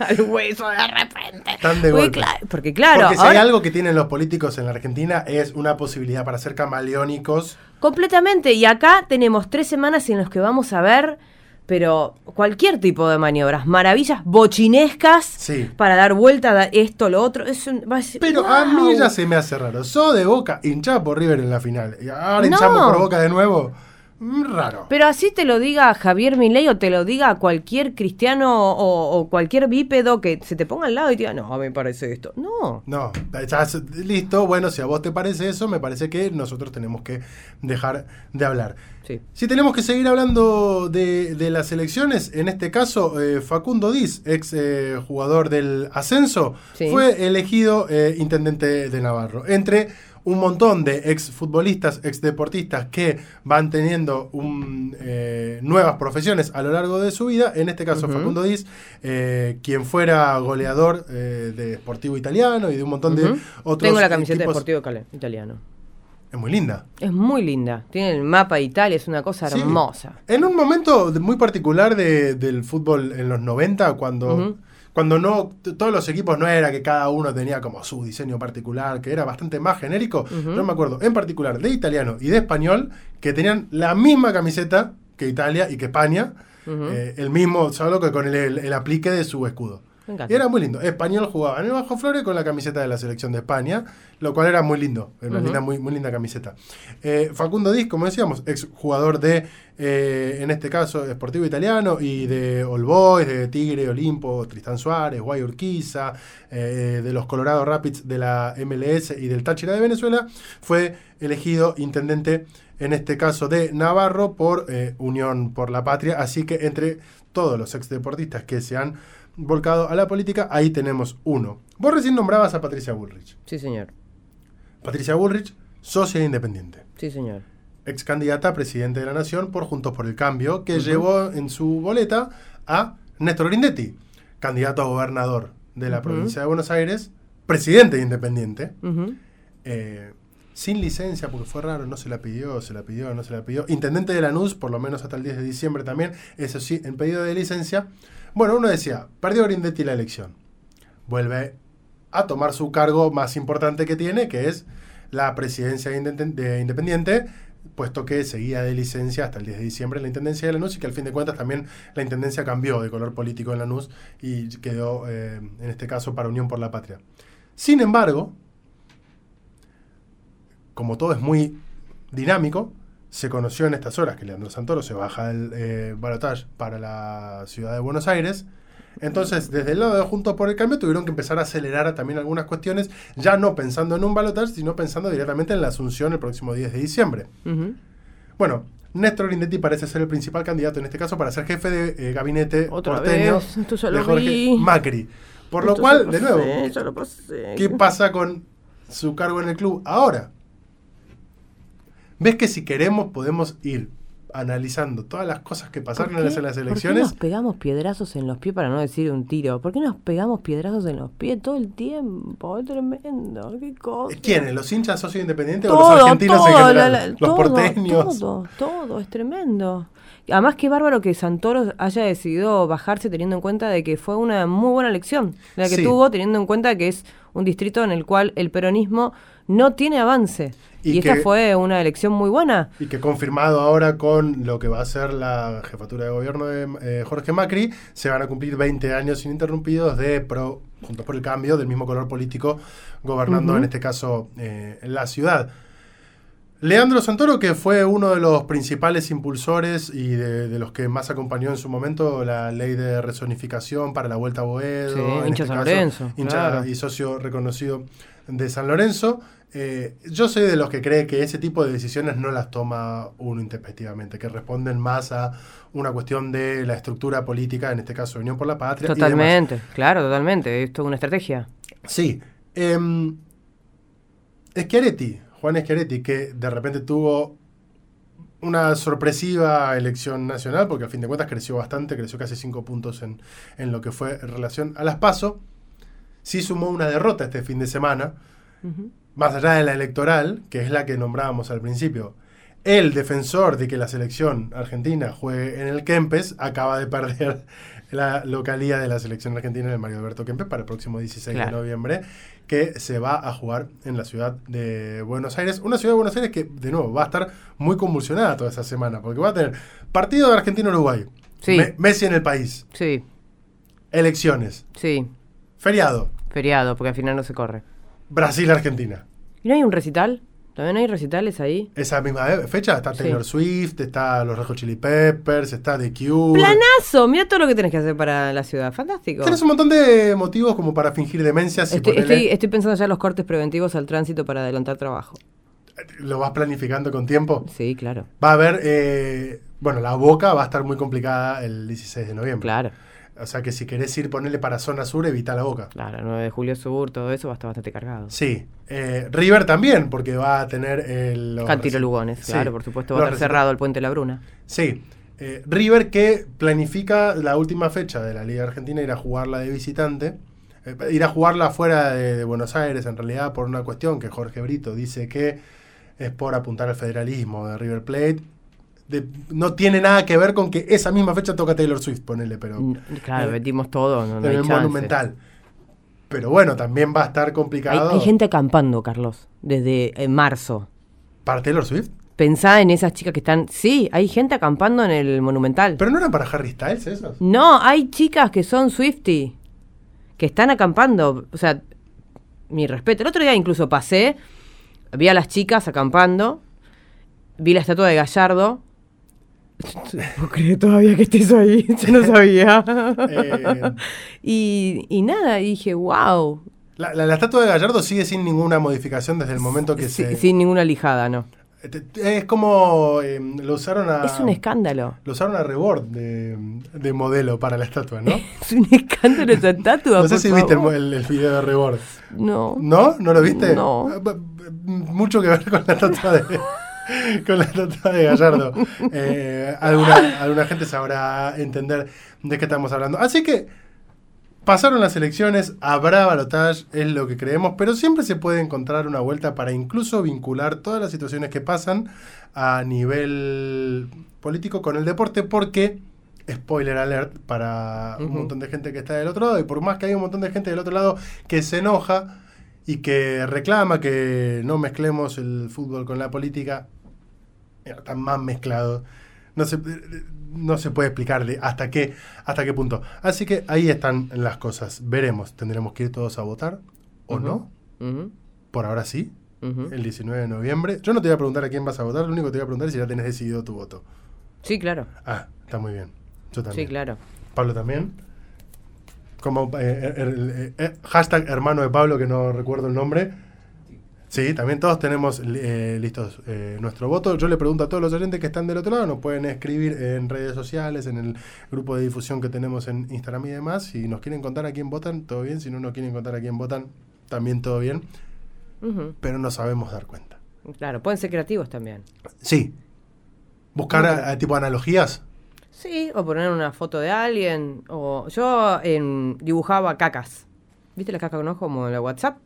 al hueso de repente. Tan de golpe. cla- Porque claro, porque si hay algo que tienen los políticos en la Argentina es una posibilidad para ser camaleónicos. Completamente. Y acá tenemos tres semanas en las que vamos a ver, pero cualquier tipo de maniobras, maravillas bochinescas Sí. para dar vuelta a esto, lo otro. Es un- Pero a mí ya se me hace raro. So de Boca, hinchada por River en la final. Y ahora No. hinchamos por Boca de nuevo. Mm, Raro. Pero así te lo diga Javier Milei o te lo diga cualquier cristiano o, o cualquier bípedo que se te ponga al lado y te diga, no, me parece esto. No. No, ya es- listo. Bueno, si a vos te parece eso, me parece que nosotros tenemos que dejar de hablar. Sí. Si tenemos que seguir hablando de, de las elecciones, en este caso, eh, Facundo Diz, ex eh, jugador del Ascenso, Sí. fue elegido eh, intendente de Navarro. Entre un montón de ex futbolistas, ex deportistas que van teniendo un, eh, nuevas profesiones a lo largo de su vida, en este caso. Facundo Diz, eh, quien fuera goleador eh, de Sportivo Italiano y de un montón de otros Tengo la camiseta de equipos. Cale- Italiano. Es muy linda. Es muy linda. Tiene el mapa de Italia, es una cosa Sí. hermosa. En un momento muy particular de- del fútbol en los 90, cuando. Cuando no todos los equipos no era que cada uno tenía como su diseño particular, que era bastante más genérico, Ujú. yo me acuerdo en particular de italiano y de español que tenían la misma camiseta que Italia y que España, eh, el mismo, solo que con el, el- el aplique de su escudo. Y era muy lindo. Español jugaba en el Bajo Flores con la camiseta de la selección de España, lo cual era muy lindo. Era una linda, muy, muy linda camiseta. Eh, Facundo Diz, como decíamos, ex jugador de, eh, en este caso, Sportivo Italiano y de All Boys, de Tigre, Olimpo, Tristán Suárez, Guay Urquiza, eh, de los Colorado Rapids de la MLS y del Táchira de Venezuela, fue elegido intendente, en este caso de Navarro, por Unión por la Patria. Así que entre todos los ex deportistas que se han volcado a la política, ahí tenemos uno. Vos recién nombrabas a Patricia Bullrich. Sí, señor. Patricia Bullrich, socia independiente, Sí, señor. ex candidata a presidente de la Nación por Juntos por el Cambio, que llevó en su boleta a Néstor Grindetti, candidato a gobernador de la provincia de Buenos Aires, presidente de independiente, eh, sin licencia, porque fue raro, no se la pidió, se la pidió, no se la pidió. Intendente de Lanús, por lo menos hasta el 10 de diciembre también, eso sí, en pedido de licencia. Bueno, uno decía, perdió Grindetti la elección. Vuelve a tomar su cargo más importante que tiene, que es la presidencia de Independiente, puesto que seguía de licencia hasta el 10 de diciembre en la Intendencia de Lanús y que al fin de cuentas también la Intendencia cambió de color político en Lanús y quedó, eh, en este caso, para Unión por la Patria. Sin embargo, como todo es muy dinámico, se conoció en estas horas que Leandro Santoro se baja del eh, balotaje para la ciudad de Buenos Aires. Entonces, desde el lado de Juntos por el Cambio tuvieron que empezar a acelerar también algunas cuestiones, ya no pensando en un balotaje, sino pensando directamente en la asunción el próximo 10 de diciembre. Ujú. Bueno, Néstor Grindetti parece ser el principal candidato en este caso para ser jefe de eh, gabinete Otra porteño vez, esto ya de lo Jorge vi. Macri. Por lo cual, de nuevo. ¿Qué pasa con su cargo en el club ahora? ¿Ves que si queremos podemos ir analizando todas las cosas que pasaron en las, en las ¿Por qué elecciones? nos pegamos piedrazos en los pies para no decir un tiro? ¿Por qué nos pegamos piedrazos en los pies todo el tiempo? Es tremendo, qué cosa. ¿Quiénes? ¿Los hinchas socios independientes o los argentinos en todo, general? la- la- los todo, porteños. Todo, todo, es tremendo. Además, qué bárbaro que Santoro haya decidido bajarse teniendo en cuenta de que fue una muy buena elección, la que Sí. tuvo, teniendo en cuenta que es un distrito en el cual el peronismo no tiene avance. Y Y, esta que- fue una elección muy buena. Y que confirmado ahora con lo que va a ser la jefatura de gobierno de eh, Jorge Macri, se van a cumplir 20 años ininterrumpidos de pro, Juntos por el Cambio, del mismo color político, gobernando en este caso eh, la ciudad. Leandro Santoro, que fue uno de los principales impulsores y de, de los que más acompañó en su momento la ley de resonificación para la Vuelta a Boedo, Sí, en hincha este San caso, Lorenzo, hincha claro. y socio reconocido de San Lorenzo. Eh, yo soy de los que cree que ese tipo de decisiones no las toma uno intempestivamente, que responden más a una cuestión de la estructura política, en este caso Unión por la Patria. y demás. Totalmente, claro, totalmente. Esto es una estrategia. Sí. Eh, Schiaretti, Juan Schiaretti, que de repente tuvo una sorpresiva elección nacional, porque al fin de cuentas creció bastante, creció casi cinco puntos en, en lo que fue en relación a las PASO, sí sumó una derrota este fin de semana, más allá de la electoral, que es la que nombrábamos al principio. El defensor de que la selección argentina juegue en el Kempes acaba de perder la localía de la selección argentina en el Mario Alberto Kempes para el próximo 16 de noviembre, que se va a jugar en la ciudad de Buenos Aires. Una ciudad de Buenos Aires que, de nuevo, va a estar muy convulsionada toda esa semana, porque va a tener partido de Argentina-Uruguay, Sí. Me- Messi en el país, Sí, elecciones, sí. feriado, Feriado, porque al final no se corre. Brasil-Argentina. ¿Y no hay un recital? ¿También hay recitales ahí? Esa misma fecha está Sí. Taylor Swift, está los Hot Chili Peppers, está The Cure. ¡Planazo! Mira todo lo que tenés que hacer para la ciudad. Fantástico. Tienes un montón de motivos como para fingir demencias y Estoy, ponerle- estoy, estoy pensando ya en los cortes preventivos al tránsito para adelantar trabajo. lo vas planificando con tiempo. Sí, claro. Va a haber, eh, bueno, la boca va a estar muy complicada el 16 de noviembre. Claro, O sea que si querés ir, ponerle para zona sur, evita la boca. claro. 9 de julio sur, todo eso va a estar bastante cargado. Sí. Eh, River también, porque va a tener el... Cantilo reci- Lugones, Sí. claro, por supuesto. Va a estar cerrado el puente La Bruna. Sí. Eh, River que planifica la última fecha de la Liga Argentina ir a jugarla de visitante. eh, ir a jugarla fuera de, de Buenos Aires, en realidad, por una cuestión que Jorge Brito dice que es por apuntar al federalismo de River Plate. De- no tiene nada que ver con que esa misma fecha toca Taylor Swift, ponele, pero N- Claro, eh, metimos todo, no, no en hay. Monumental. Pero bueno, también va a estar Hay, complicado hay gente acampando, Carlos, desde eh, marzo. para Taylor Swift. Pensá en esas chicas que están... Sí, hay gente acampando en el Monumental. Pero no eran para Harry Styles esos. No, hay chicas que son Swifty, que están acampando. O sea, mi respeto. El otro día incluso pasé, vi a las chicas acampando, vi la estatua de Gallardo. No creer todavía que estés ahí, yo no sabía. Eh, y, y nada, y dije, wow. la, la- la estatua de Gallardo sigue sin ninguna modificación desde el momento que se... Sin ninguna lijada, no. Es como eh, lo usaron a Es un escándalo. lo usaron a Rebord de, de modelo para la estatua, ¿no? Es un escándalo esa estatua. No sé si viste el, el- video de Rebord. No. ¿No? ¿No lo viste? No. Ah, Mucho que ver con la estatua de con la estatua de Gallardo. Eh, alguna, alguna gente sabrá entender de qué estamos hablando. Así que pasaron las elecciones, habrá balotage, es lo que creemos, pero siempre se puede encontrar una vuelta para incluso vincular todas las situaciones que pasan a nivel político con el deporte, porque, spoiler alert para un montón de gente que está del otro lado, y por más que hay un montón de gente del otro lado que se enoja y que reclama que no mezclemos el fútbol con la política, están más mezclados. No se, no se puede explicar de hasta qué, hasta qué punto. Así que ahí están las cosas. Veremos. ¿Tendremos que ir todos a votar o no? Por ahora sí. El 19 de noviembre. Yo no te voy a preguntar a quién vas a votar. Lo único que te voy a preguntar es si ya tenés decidido tu voto. Sí, claro. Ah, está muy bien. Yo también. Sí, claro. Pablo también. Como eh, er- er- eh, hashtag hermano de Pablo, que no recuerdo el nombre. Sí, también todos tenemos eh, listos eh, nuestro voto. Yo le pregunto a todos los oyentes que están del otro lado, nos pueden escribir en redes sociales, en el grupo de difusión que tenemos en Instagram y demás. Si nos quieren contar a quién votan, todo bien. Si no nos quieren contar a quién votan, también todo bien. Pero no sabemos dar cuenta. Claro, pueden ser creativos también. Sí. Buscar a- a tipo analogías. Sí, o poner una foto de alguien. O yo en, dibujaba cacas. ¿Viste la caca con ojo como en la WhatsApp?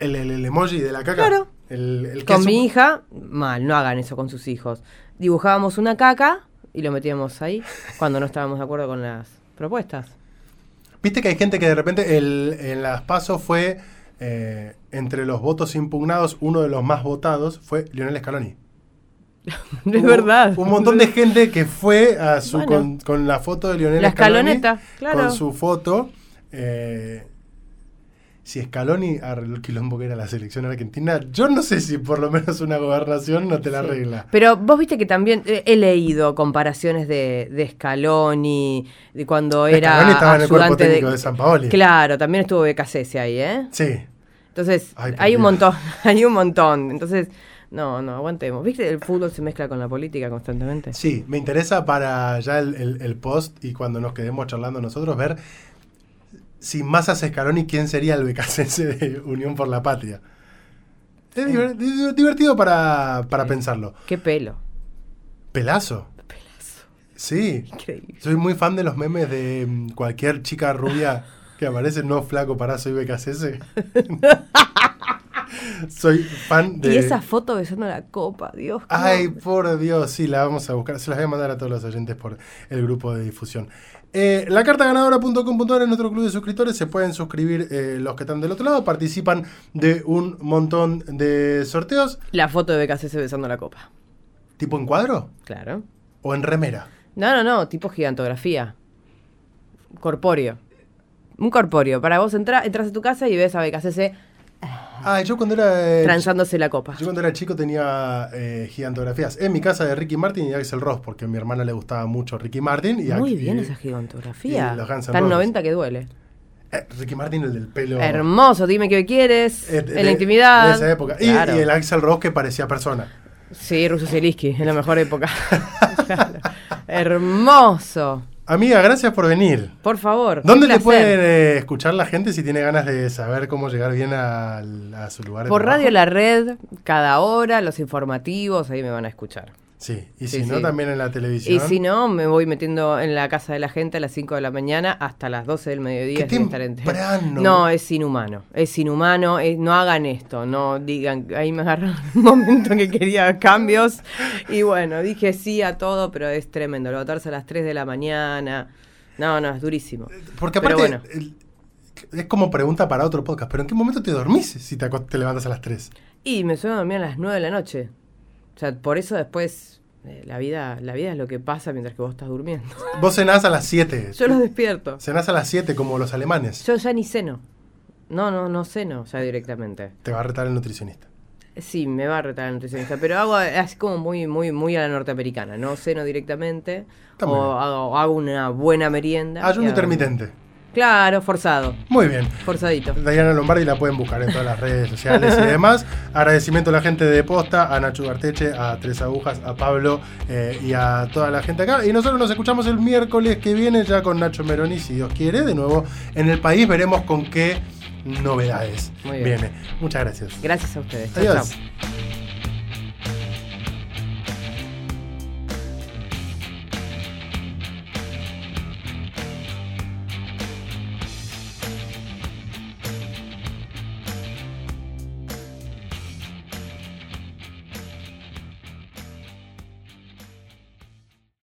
El, el- el emoji de la caca. Claro. El, el Con mi hija, mal, no hagan eso con sus hijos. Dibujábamos una caca y lo metíamos ahí cuando no estábamos de acuerdo con las propuestas. Viste que hay gente que de repente el, en las pasos fue eh, entre los votos impugnados, uno de los más votados fue Lionel Scaloni. Es verdad. Un montón de gente que fue a su, Bueno. con, con la foto de Lionel La Scaloni, escaloneta, claro. Con su foto. eh, si Scaloni arregló el quilombo que era la selección argentina, yo no sé si por lo menos una gobernación no te la Sí. arregla. Pero vos viste que también eh, he leído comparaciones de, de Scaloni, de cuando era Scaloni estaba en el cuerpo técnico de, San Paoli. Claro, también estuvo Becasese ahí, ¿eh? Sí. Entonces, Ay, hay un Dios. montón, hay un montón. Entonces, no, no, aguantemos. ¿Viste? El fútbol se mezcla con la política constantemente. Sí, me interesa para ya el, el- el post y cuando nos quedemos charlando nosotros ver si más hace Scaloni, quién sería el becacense de Unión por la Patria. Es di- divertido para, para pensarlo. Qué pelo. Pelazo. Pelazo. Sí. Increíble. Soy muy fan de los memes de mm, cualquier chica rubia que aparece, no flaco para soy becacese. soy fan de... Y esa foto besando la copa, Dios. Ay, hombre. por Dios, sí, la vamos a buscar. Se las voy a mandar a todos los oyentes por el grupo de difusión. Eh, la carta ganadora.com.ar es nuestro club de suscriptores. Se pueden suscribir eh, los que están del otro lado. Participan de un montón de sorteos. La foto de Becasese besando la copa. ¿Tipo en cuadro? Claro. ¿O en remera? No, no, no, tipo gigantografía. Corpóreo. Un corpóreo. Para vos entra, entras a tu casa y ves a Becasese Ah, yo cuando era. eh, transándose la copa. Yo cuando era chico tenía eh, gigantografías en mi casa de Ricky Martin y Axel Ross, porque a mi hermana le gustaba mucho Ricky Martin. Y Muy aquí- bien esa gigantografía. y los Guns Tan Roses. 90 que duele. eh, Ricky Martin, el del pelo. Hermoso, dime qué quieres. de- en la intimidad. De esa época. Y- Claro. Y, el Axel Ross que parecía persona. Sí, Russo Zielinski, en la mejor época. Claro. Hermoso. Amiga, gracias por venir. Por favor. ¿Dónde te pueden eh, escuchar la gente si tiene ganas de saber cómo llegar bien al- a, su lugar de Por trabajo? Radio La Red, cada hora, los informativos, ahí me van a escuchar. Sí, y Sí, si no, también en la televisión. Y si no, me voy metiendo en la casa de la gente a las 5 de la mañana hasta las 12 del mediodía. ¡Qué estar en- temprano! No, es inhumano. Es inhumano. es- no hagan esto. No digan. Ahí me agarró un momento que quería cambios. Y bueno, dije sí a todo, pero es tremendo. Levantarse a las 3 de la mañana. No, no, es durísimo. Porque Pero aparte, bueno. el- es como pregunta para otro podcast, pero ¿en qué momento te dormís si te levantas a las 3? Y me suelo dormir a las 9 de la noche. O sea, por eso después. eh, la vida, la vida es lo que pasa mientras que vos estás durmiendo. Vos cenás a las 7. Yo los despierto. Cenás a las 7 como los alemanes. Yo ya ni ceno. No, no, no ceno ya directamente. Te va a retar el nutricionista. Sí, me va a retar el nutricionista, pero hago así como muy, muy, muy a la norteamericana. No ceno directamente o hago, hago una buena merienda. Ayuno intermitente. Claro, forzado, Muy bien. forzadito. Diana Lombardi la pueden buscar en todas las redes sociales y demás. Agradecimiento a la gente de Posta, a Nacho Garteche, a Tres Agujas, a Pablo eh, y a toda la gente acá. Y nosotros nos escuchamos el miércoles que viene ya con Nacho Meroni, si Dios quiere. De nuevo en el país veremos con qué novedades viene. Muchas gracias. Gracias a ustedes. Chau, Adiós. chau.